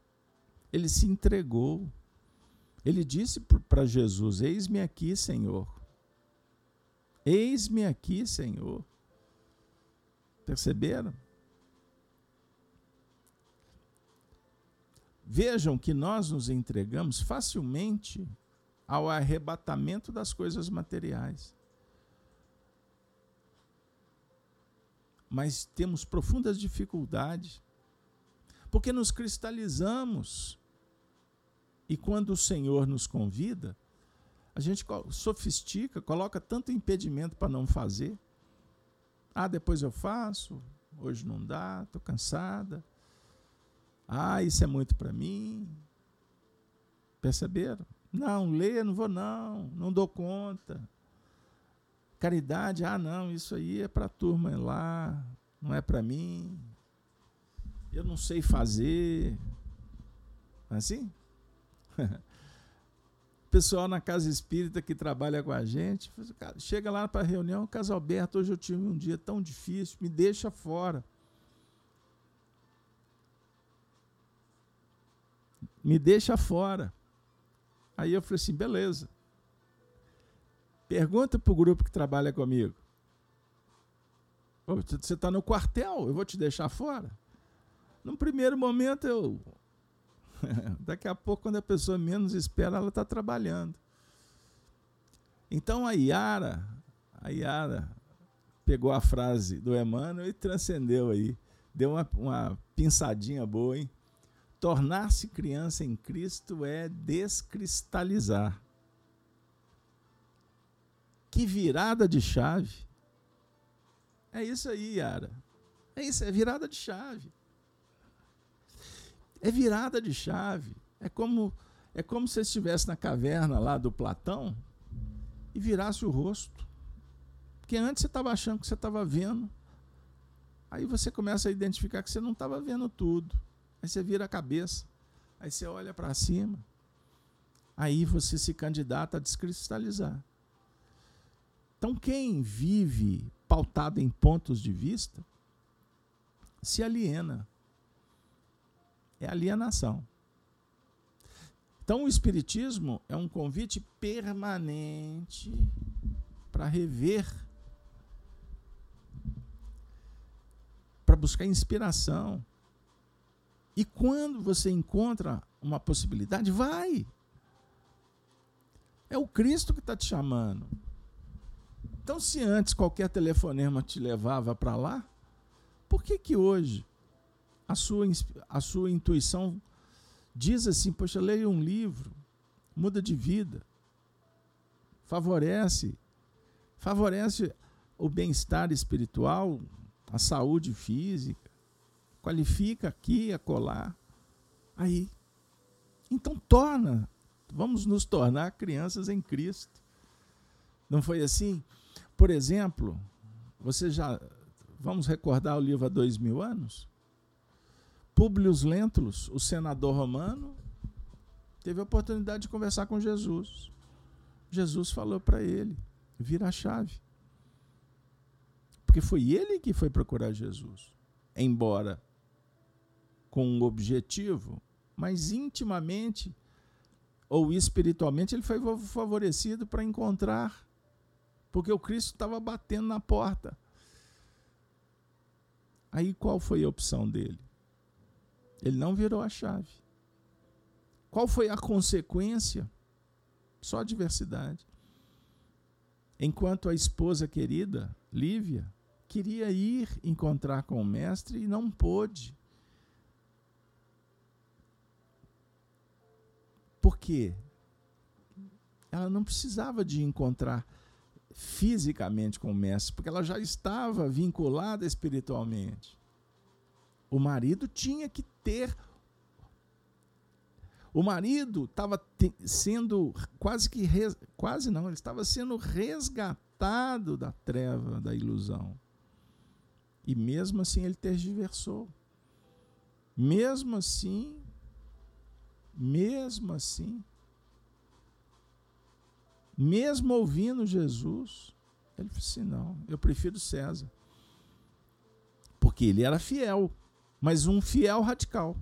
Ele se entregou. Ele disse para Jesus: Eis-me aqui, Senhor. Eis-me aqui, Senhor. Perceberam? Vejam que nós nos entregamos facilmente ao arrebatamento das coisas materiais. Mas temos profundas dificuldades, porque nos cristalizamos. E quando o Senhor nos convida, a gente sofistica, coloca tanto impedimento para não fazer. Ah, depois eu faço, hoje não dá, estou cansada. Ah, isso é muito para mim. Perceberam? Não, ler, não vou não, não dou conta. Caridade, ah não, isso aí é para a turma lá, não é para mim. Eu não sei fazer. É assim? <laughs> pessoal na casa espírita que trabalha com a gente, chega lá para a reunião, Caso Alberto, hoje eu tive um dia tão difícil, me deixa fora. Me deixa fora. Aí eu falei assim, beleza. Pergunta para o grupo que trabalha comigo. Você está no quartel, eu vou te deixar fora? No primeiro momento eu <laughs> Daqui a pouco, quando a pessoa menos espera, ela está trabalhando. Então a Yara, a Yara pegou a frase do Emmanuel e transcendeu aí. Deu uma, uma pinçadinha boa, hein? Tornar-se criança em Cristo é descristalizar. Que virada de chave. É isso aí, Yara. É isso, é virada de chave. É virada de chave. É como é como se estivesse na caverna lá do Platão e virasse o rosto. Porque antes você estava achando que você estava vendo. Aí você começa a identificar que você não estava vendo tudo. Aí você vira a cabeça. Aí você olha para cima. Aí você se candidata a descristalizar. Então, quem vive pautado em pontos de vista se aliena é alienação. Então, o Espiritismo é um convite permanente para rever, para buscar inspiração. E quando você encontra uma possibilidade, vai. É o Cristo que está te chamando. Então, se antes qualquer telefonema te levava para lá, por que que hoje a sua, a sua intuição diz assim: Poxa, leia um livro, muda de vida, favorece, favorece o bem-estar espiritual, a saúde física, qualifica aqui, acolá. Aí. Então torna, vamos nos tornar crianças em Cristo. Não foi assim? Por exemplo, você já. Vamos recordar o livro há dois mil anos? Públio Lentulus, o senador romano, teve a oportunidade de conversar com Jesus. Jesus falou para ele: vira a chave. Porque foi ele que foi procurar Jesus. Embora com um objetivo, mas intimamente ou espiritualmente ele foi favorecido para encontrar, porque o Cristo estava batendo na porta. Aí qual foi a opção dele? Ele não virou a chave. Qual foi a consequência? Só diversidade. Enquanto a esposa querida, Lívia, queria ir encontrar com o mestre e não pôde. Por quê? Ela não precisava de encontrar fisicamente com o mestre, porque ela já estava vinculada espiritualmente. O marido tinha que ter O marido estava sendo quase que res, quase não, ele estava sendo resgatado da treva, da ilusão. E mesmo assim ele tergiversou. Mesmo assim, mesmo assim, mesmo ouvindo Jesus, ele disse: não, eu prefiro César. Porque ele era fiel, mas um fiel radical.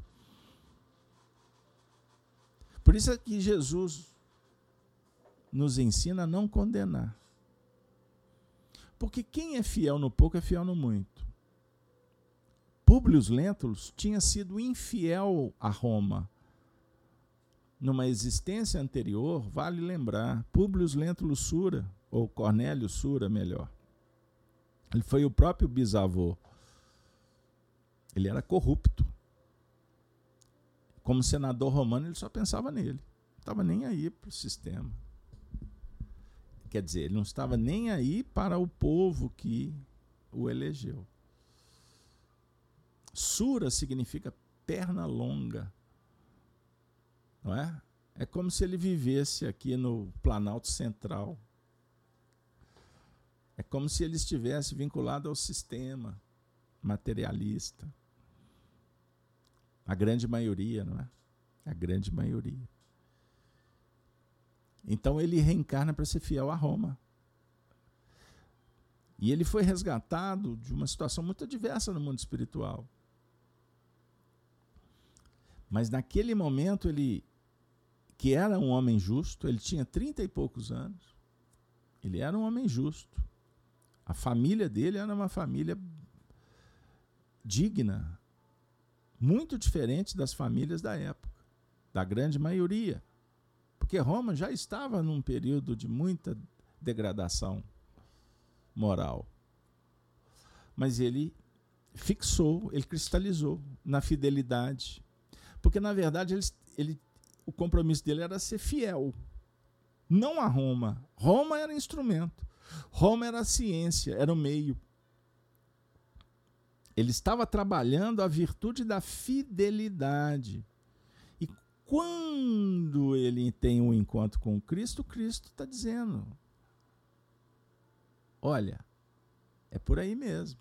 Por isso é que Jesus nos ensina a não condenar. Porque quem é fiel no pouco é fiel no muito. Públio Lentulus tinha sido infiel a Roma. Numa existência anterior, vale lembrar, Públio Lentulus Sura, ou Cornélio Sura, melhor. Ele foi o próprio bisavô. Ele era corrupto como senador romano, ele só pensava nele. Não estava nem aí para o sistema. Quer dizer, ele não estava nem aí para o povo que o elegeu. Sura significa perna longa. Não é? É como se ele vivesse aqui no Planalto Central. É como se ele estivesse vinculado ao sistema materialista. A grande maioria, não é? A grande maioria. Então ele reencarna para ser fiel a Roma. E ele foi resgatado de uma situação muito adversa no mundo espiritual. Mas naquele momento ele, que era um homem justo, ele tinha trinta e poucos anos, ele era um homem justo. A família dele era uma família digna, muito diferente das famílias da época, da grande maioria. Porque Roma já estava num período de muita degradação moral. Mas ele fixou, ele cristalizou na fidelidade. Porque, na verdade, ele, ele, o compromisso dele era ser fiel, não a Roma. Roma era instrumento, Roma era a ciência, era o meio. Ele estava trabalhando a virtude da fidelidade. E quando ele tem um encontro com Cristo, Cristo está dizendo: Olha, é por aí mesmo.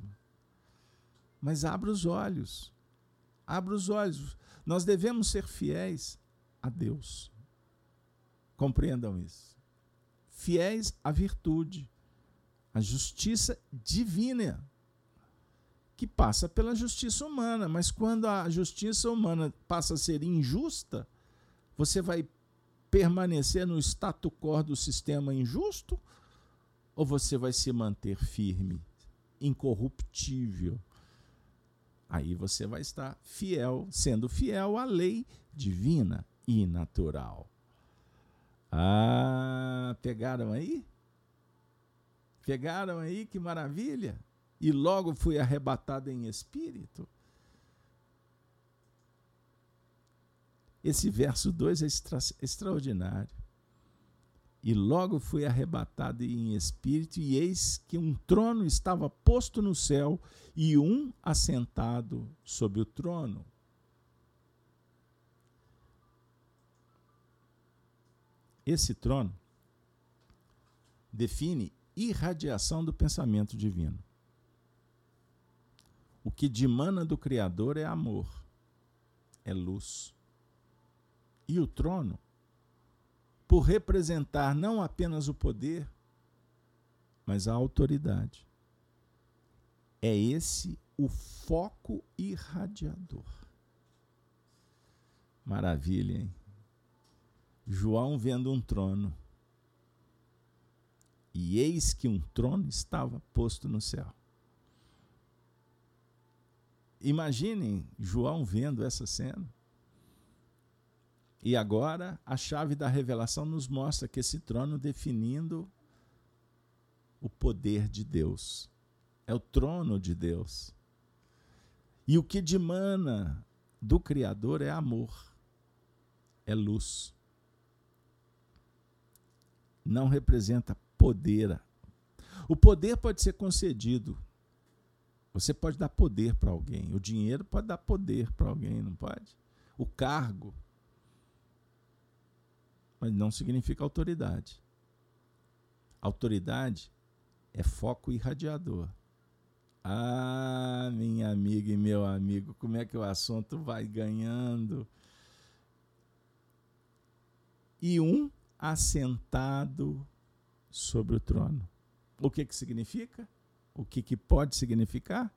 Mas abra os olhos. Abra os olhos. Nós devemos ser fiéis a Deus. Compreendam isso. Fiéis à virtude, à justiça divina que passa pela justiça humana, mas quando a justiça humana passa a ser injusta, você vai permanecer no status quo do sistema injusto ou você vai se manter firme, incorruptível? Aí você vai estar fiel, sendo fiel à lei divina e natural. Ah, pegaram aí? Pegaram aí? Que maravilha! E logo fui arrebatado em espírito. Esse verso 2 é extra, extraordinário. E logo fui arrebatado em espírito, e eis que um trono estava posto no céu e um assentado sobre o trono. Esse trono define irradiação do pensamento divino. O que dimana do Criador é amor, é luz. E o trono, por representar não apenas o poder, mas a autoridade. É esse o foco irradiador. Maravilha, hein? João vendo um trono. E eis que um trono estava posto no céu. Imaginem João vendo essa cena. E agora a chave da revelação nos mostra que esse trono definindo o poder de Deus. É o trono de Deus. E o que dimana do Criador é amor, é luz. Não representa poder. O poder pode ser concedido você pode dar poder para alguém. O dinheiro pode dar poder para alguém, não pode? O cargo. mas não significa autoridade. Autoridade é foco irradiador. Ah, minha amiga e meu amigo, como é que o assunto vai ganhando? E um assentado sobre o trono. O que que significa? O que que pode significar?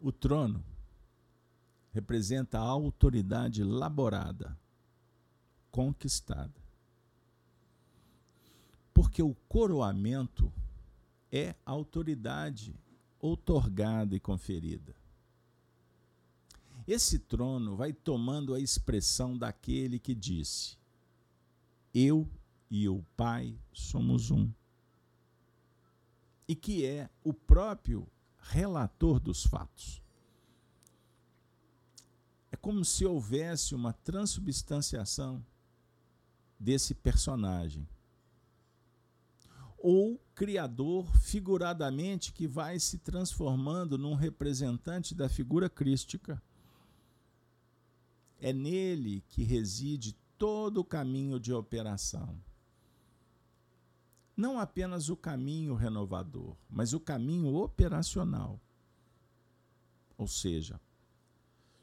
O trono representa a autoridade laborada, conquistada. Porque o coroamento é autoridade outorgada e conferida. Esse trono vai tomando a expressão daquele que disse: Eu e o Pai somos um. E que é o próprio relator dos fatos. É como se houvesse uma transubstanciação desse personagem ou criador figuradamente que vai se transformando num representante da figura crística. É nele que reside todo o caminho de operação. Não apenas o caminho renovador, mas o caminho operacional. Ou seja,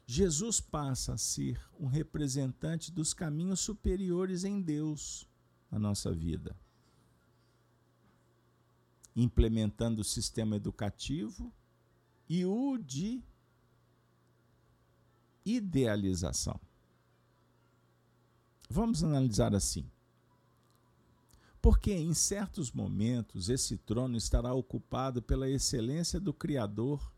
Jesus passa a ser um representante dos caminhos superiores em Deus na nossa vida implementando o sistema educativo e o de idealização. Vamos analisar assim. Porque em certos momentos esse trono estará ocupado pela excelência do Criador,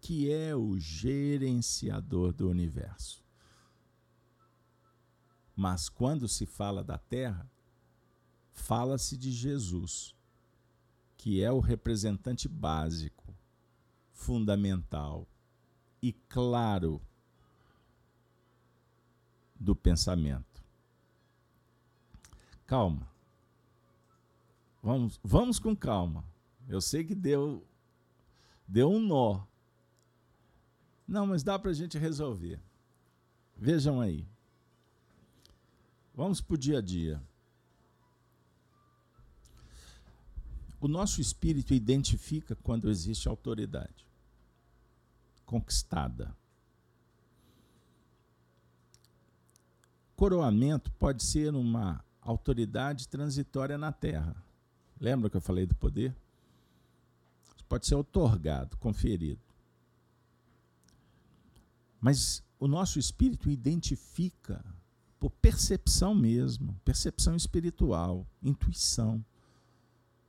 que é o gerenciador do universo. Mas quando se fala da terra, fala-se de Jesus, que é o representante básico, fundamental e claro do pensamento. Calma. Vamos, vamos com calma. Eu sei que deu deu um nó. Não, mas dá para a gente resolver. Vejam aí. Vamos para o dia a dia. O nosso espírito identifica quando existe autoridade conquistada. Coroamento pode ser uma autoridade transitória na terra. Lembra que eu falei do poder? Pode ser otorgado, conferido. Mas o nosso espírito identifica por percepção mesmo, percepção espiritual, intuição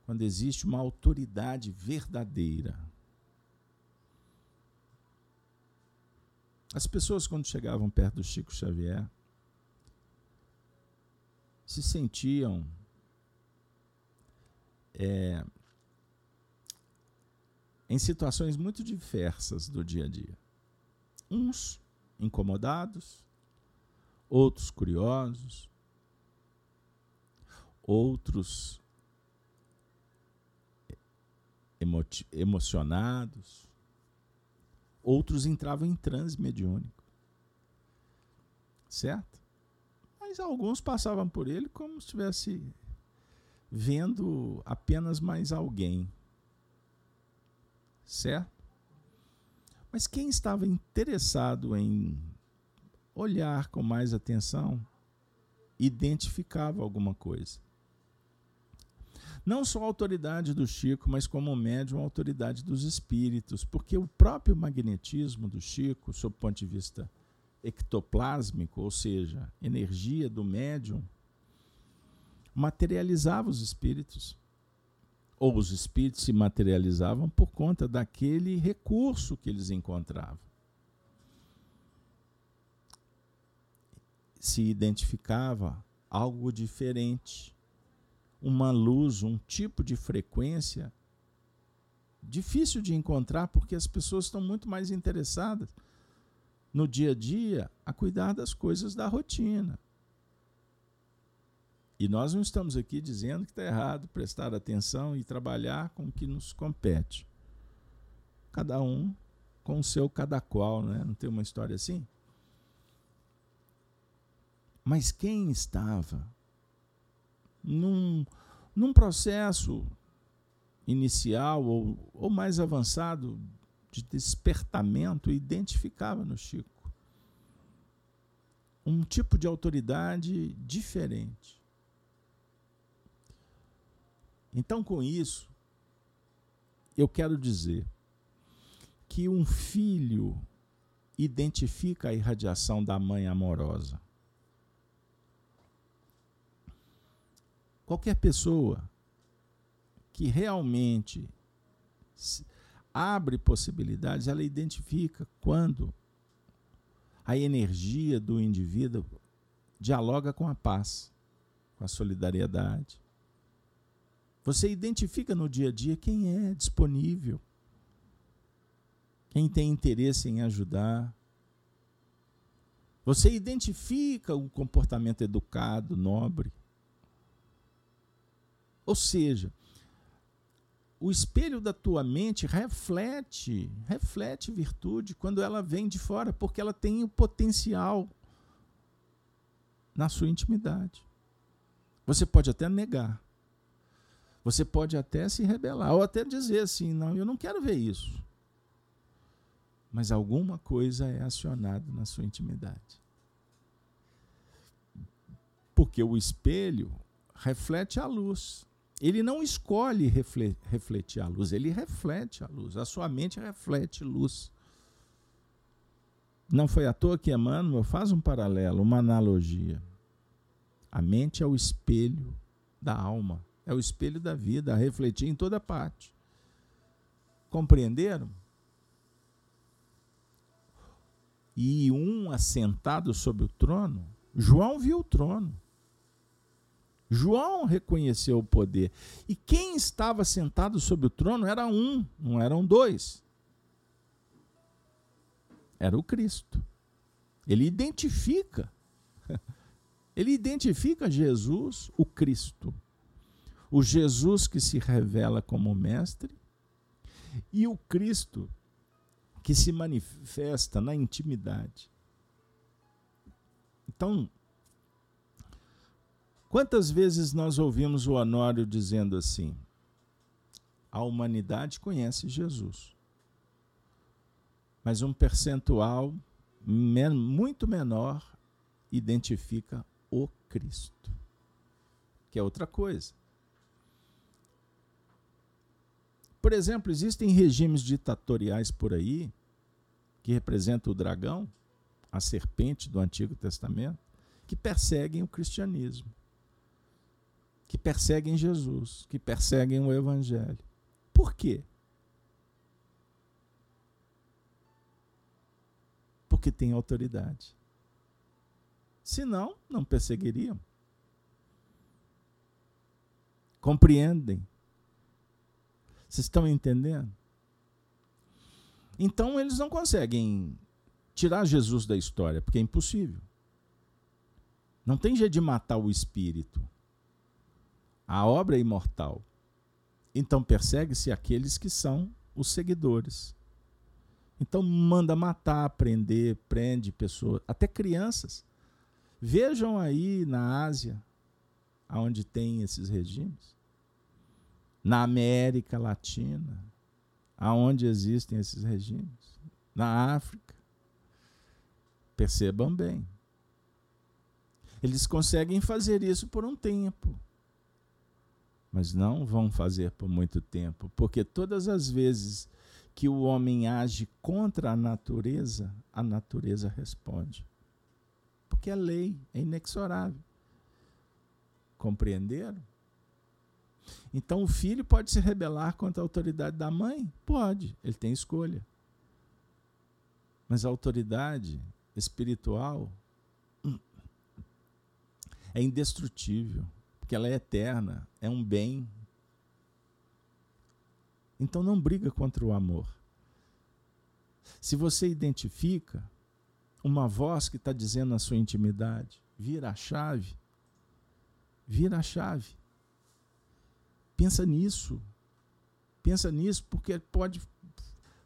quando existe uma autoridade verdadeira. As pessoas, quando chegavam perto do Chico Xavier, se sentiam é, em situações muito diversas do dia a dia. Uns incomodados, outros curiosos, outros emocionados. Outros entravam em transe mediúnico. Certo? Mas alguns passavam por ele como se estivesse vendo apenas mais alguém. Certo? Mas quem estava interessado em olhar com mais atenção, identificava alguma coisa. Não só a autoridade do Chico, mas como médium, a autoridade dos espíritos, porque o próprio magnetismo do Chico, sob o ponto de vista ectoplásmico, ou seja, energia do médium, materializava os espíritos. Ou os espíritos se materializavam por conta daquele recurso que eles encontravam. Se identificava algo diferente uma luz, um tipo de frequência difícil de encontrar porque as pessoas estão muito mais interessadas no dia a dia a cuidar das coisas da rotina. E nós não estamos aqui dizendo que está errado prestar atenção e trabalhar com o que nos compete. Cada um com o seu cada qual, né? não tem uma história assim? Mas quem estava num, num processo inicial ou, ou mais avançado de despertamento identificava no Chico um tipo de autoridade diferente. Então, com isso, eu quero dizer que um filho identifica a irradiação da mãe amorosa. Qualquer pessoa que realmente abre possibilidades, ela identifica quando a energia do indivíduo dialoga com a paz, com a solidariedade. Você identifica no dia a dia quem é disponível, quem tem interesse em ajudar. Você identifica o comportamento educado, nobre. Ou seja, o espelho da tua mente reflete, reflete virtude quando ela vem de fora, porque ela tem o potencial na sua intimidade. Você pode até negar. Você pode até se rebelar, ou até dizer assim: não, eu não quero ver isso. Mas alguma coisa é acionada na sua intimidade. Porque o espelho reflete a luz. Ele não escolhe refletir a luz, ele reflete a luz. A sua mente reflete luz. Não foi à toa que Emmanuel faz um paralelo, uma analogia. A mente é o espelho da alma, é o espelho da vida, a refletir em toda parte. Compreenderam? E um assentado sobre o trono, João viu o trono. João reconheceu o poder. E quem estava sentado sobre o trono era um, não eram dois. Era o Cristo. Ele identifica. <laughs> Ele identifica Jesus, o Cristo. O Jesus que se revela como mestre e o Cristo que se manifesta na intimidade. Então, Quantas vezes nós ouvimos o Honório dizendo assim: a humanidade conhece Jesus, mas um percentual men muito menor identifica o Cristo, que é outra coisa. Por exemplo, existem regimes ditatoriais por aí que representam o dragão, a serpente do Antigo Testamento, que perseguem o cristianismo que perseguem Jesus, que perseguem o Evangelho. Por quê? Porque tem autoridade. Senão, não perseguiriam. Compreendem? Vocês estão entendendo? Então, eles não conseguem tirar Jesus da história, porque é impossível. Não tem jeito de matar o espírito. A obra é imortal. Então persegue-se aqueles que são os seguidores. Então manda matar, prender, prende pessoas, até crianças. Vejam aí na Ásia, aonde tem esses regimes. Na América Latina, aonde existem esses regimes. Na África. Percebam bem. Eles conseguem fazer isso por um tempo mas não vão fazer por muito tempo, porque todas as vezes que o homem age contra a natureza, a natureza responde. Porque é lei, é inexorável. Compreenderam? Então o filho pode se rebelar contra a autoridade da mãe? Pode, ele tem escolha. Mas a autoridade espiritual hum, é indestrutível porque ela é eterna, é um bem. Então não briga contra o amor. Se você identifica uma voz que está dizendo na sua intimidade, vira a chave, vira a chave. Pensa nisso. Pensa nisso, porque pode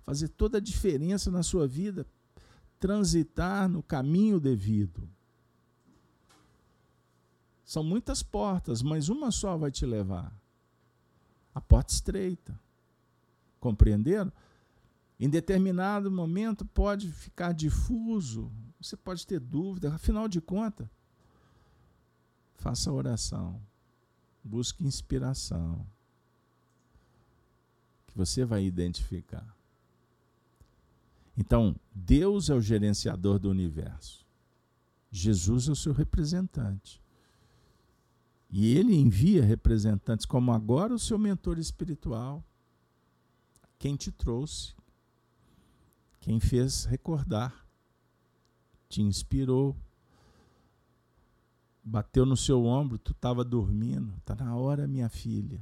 fazer toda a diferença na sua vida transitar no caminho devido. São muitas portas, mas uma só vai te levar. A porta estreita. Compreenderam? Em determinado momento pode ficar difuso, você pode ter dúvida, afinal de contas, faça oração, busque inspiração, que você vai identificar. Então, Deus é o gerenciador do universo. Jesus é o seu representante. E ele envia representantes, como agora o seu mentor espiritual, quem te trouxe, quem fez recordar, te inspirou, bateu no seu ombro, tu estava dormindo, está na hora, minha filha,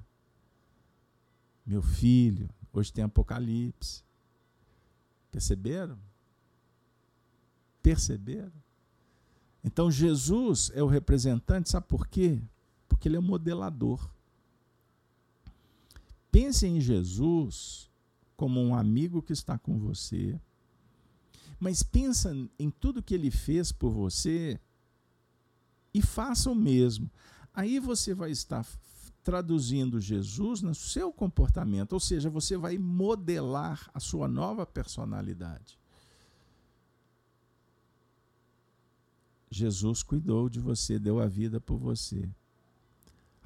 meu filho, hoje tem Apocalipse. Perceberam? Perceberam? Então Jesus é o representante, sabe por quê? Porque ele é modelador. Pense em Jesus como um amigo que está com você, mas pensa em tudo que ele fez por você e faça o mesmo. Aí você vai estar traduzindo Jesus no seu comportamento, ou seja, você vai modelar a sua nova personalidade. Jesus cuidou de você, deu a vida por você.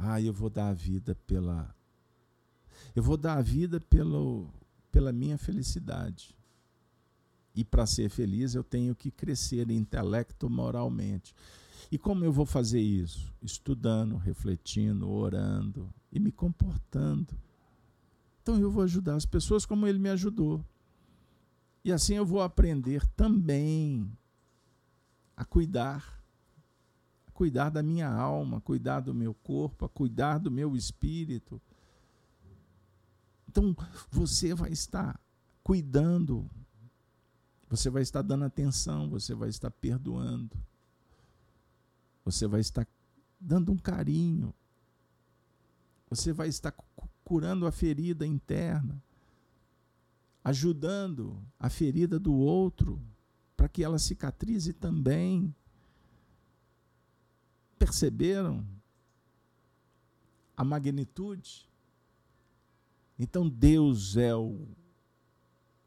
Ah, eu vou dar a vida pela. Eu vou dar a vida pelo, pela minha felicidade. E para ser feliz eu tenho que crescer intelecto moralmente. E como eu vou fazer isso? Estudando, refletindo, orando e me comportando. Então eu vou ajudar as pessoas como ele me ajudou. E assim eu vou aprender também a cuidar, cuidar da minha alma, a cuidar do meu corpo, a cuidar do meu espírito. Então você vai estar cuidando, você vai estar dando atenção, você vai estar perdoando você vai estar dando um carinho, você vai estar curando a ferida interna, ajudando a ferida do outro para que ela cicatrize também. Perceberam a magnitude? Então Deus é o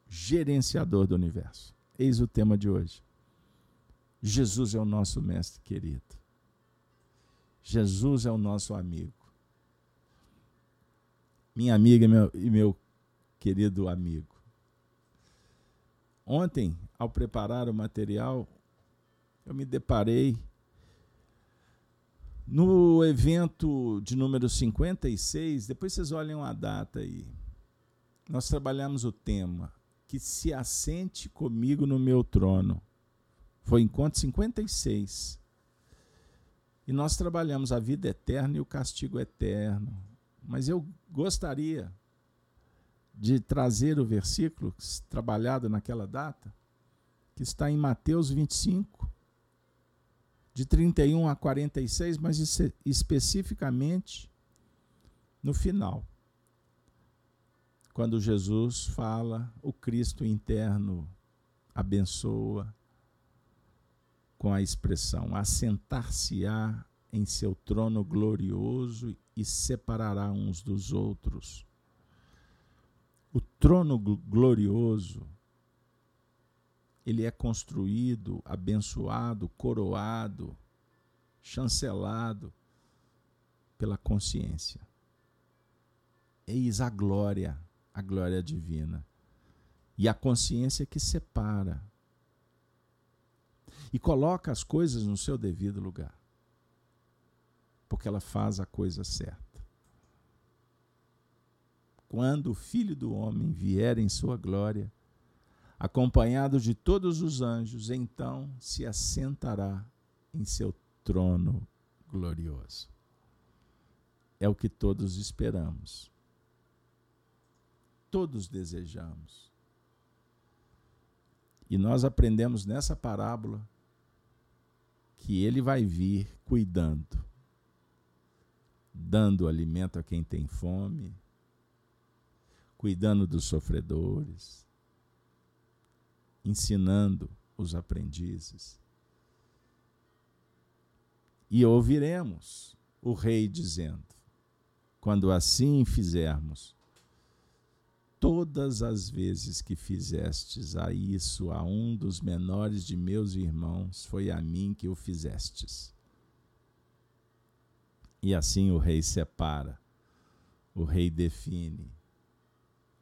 gerenciador do universo. Eis o tema de hoje. Jesus é o nosso mestre querido. Jesus é o nosso amigo. Minha amiga e meu, e meu querido amigo. Ontem, ao preparar o material, eu me deparei no evento de número 56, depois vocês olhem a data aí. Nós trabalhamos o tema que se assente comigo no meu trono. Foi encontro 56. E nós trabalhamos a vida eterna e o castigo eterno. Mas eu gostaria de trazer o versículo trabalhado naquela data, que está em Mateus 25, de 31 a 46, mas especificamente no final. Quando Jesus fala, o Cristo interno abençoa, com a expressão: assentar-se-á em seu trono glorioso e separará uns dos outros. O trono glorioso ele é construído, abençoado, coroado, chancelado pela consciência. Eis a glória, a glória divina. E a consciência que separa e coloca as coisas no seu devido lugar. Porque ela faz a coisa certa. Quando o Filho do Homem vier em sua glória, acompanhado de todos os anjos, então se assentará em seu trono glorioso. É o que todos esperamos. Todos desejamos. E nós aprendemos nessa parábola que ele vai vir cuidando, dando alimento a quem tem fome, cuidando dos sofredores, ensinando os aprendizes. E ouviremos o rei dizendo: Quando assim fizermos, todas as vezes que fizestes a isso a um dos menores de meus irmãos, foi a mim que o fizestes. E assim o rei separa, o rei define,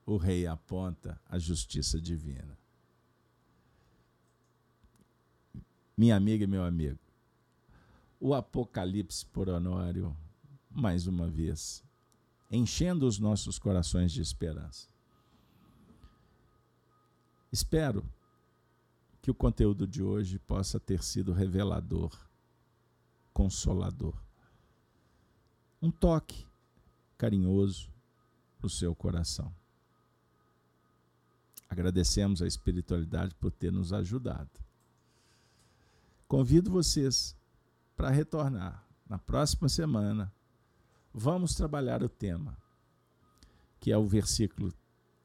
o rei aponta a justiça divina. Minha amiga e meu amigo, o Apocalipse por Honório, mais uma vez, enchendo os nossos corações de esperança. Espero que o conteúdo de hoje possa ter sido revelador, consolador. Um toque carinhoso para o seu coração. Agradecemos a espiritualidade por ter nos ajudado. Convido vocês para retornar na próxima semana. Vamos trabalhar o tema, que é o versículo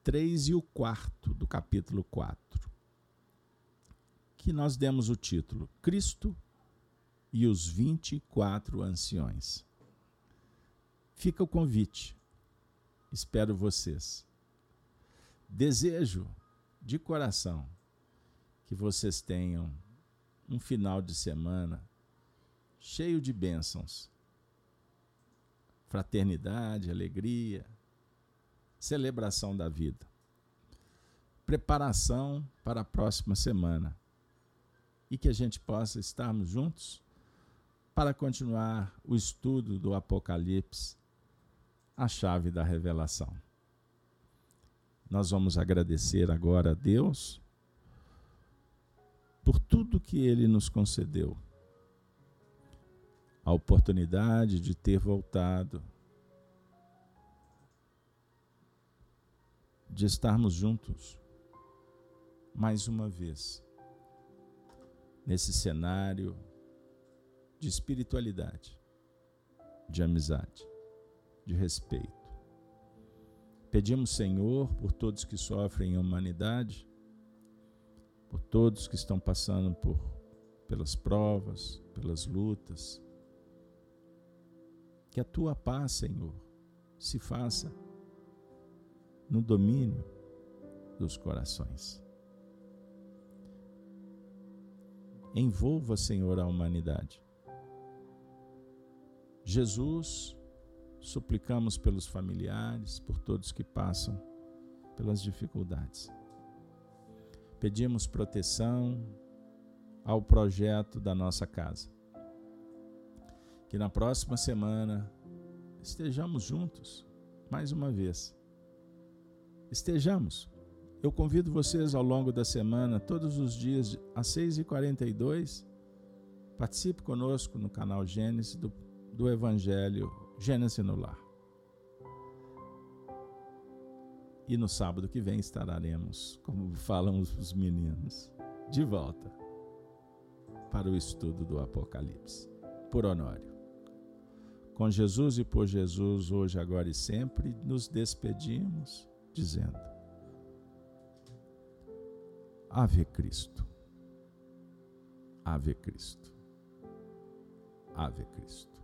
3 e o quarto do capítulo 4, que nós demos o título Cristo e os 24 anciões. Fica o convite. Espero vocês. Desejo de coração que vocês tenham um final de semana cheio de bênçãos, fraternidade, alegria, celebração da vida. Preparação para a próxima semana. E que a gente possa estarmos juntos para continuar o estudo do Apocalipse, a chave da revelação. Nós vamos agradecer agora a Deus por tudo que Ele nos concedeu. A oportunidade de ter voltado de estarmos juntos mais uma vez nesse cenário de espiritualidade, de amizade, de respeito. Pedimos, Senhor, por todos que sofrem em humanidade, por todos que estão passando por pelas provas, pelas lutas, que a tua paz, Senhor, se faça no domínio dos corações. Envolva, Senhor, a humanidade. Jesus, suplicamos pelos familiares, por todos que passam pelas dificuldades. Pedimos proteção ao projeto da nossa casa. Que na próxima semana estejamos juntos mais uma vez estejamos. Eu convido vocês ao longo da semana, todos os dias, às 6h42, participe conosco no canal Gênesis do, do Evangelho Gênesis no Lar. E no sábado que vem estaremos, como falam os meninos, de volta para o estudo do Apocalipse, por Honório. Com Jesus e por Jesus, hoje, agora e sempre, nos despedimos dizendo: Ave Cristo, Ave Cristo, Ave Cristo.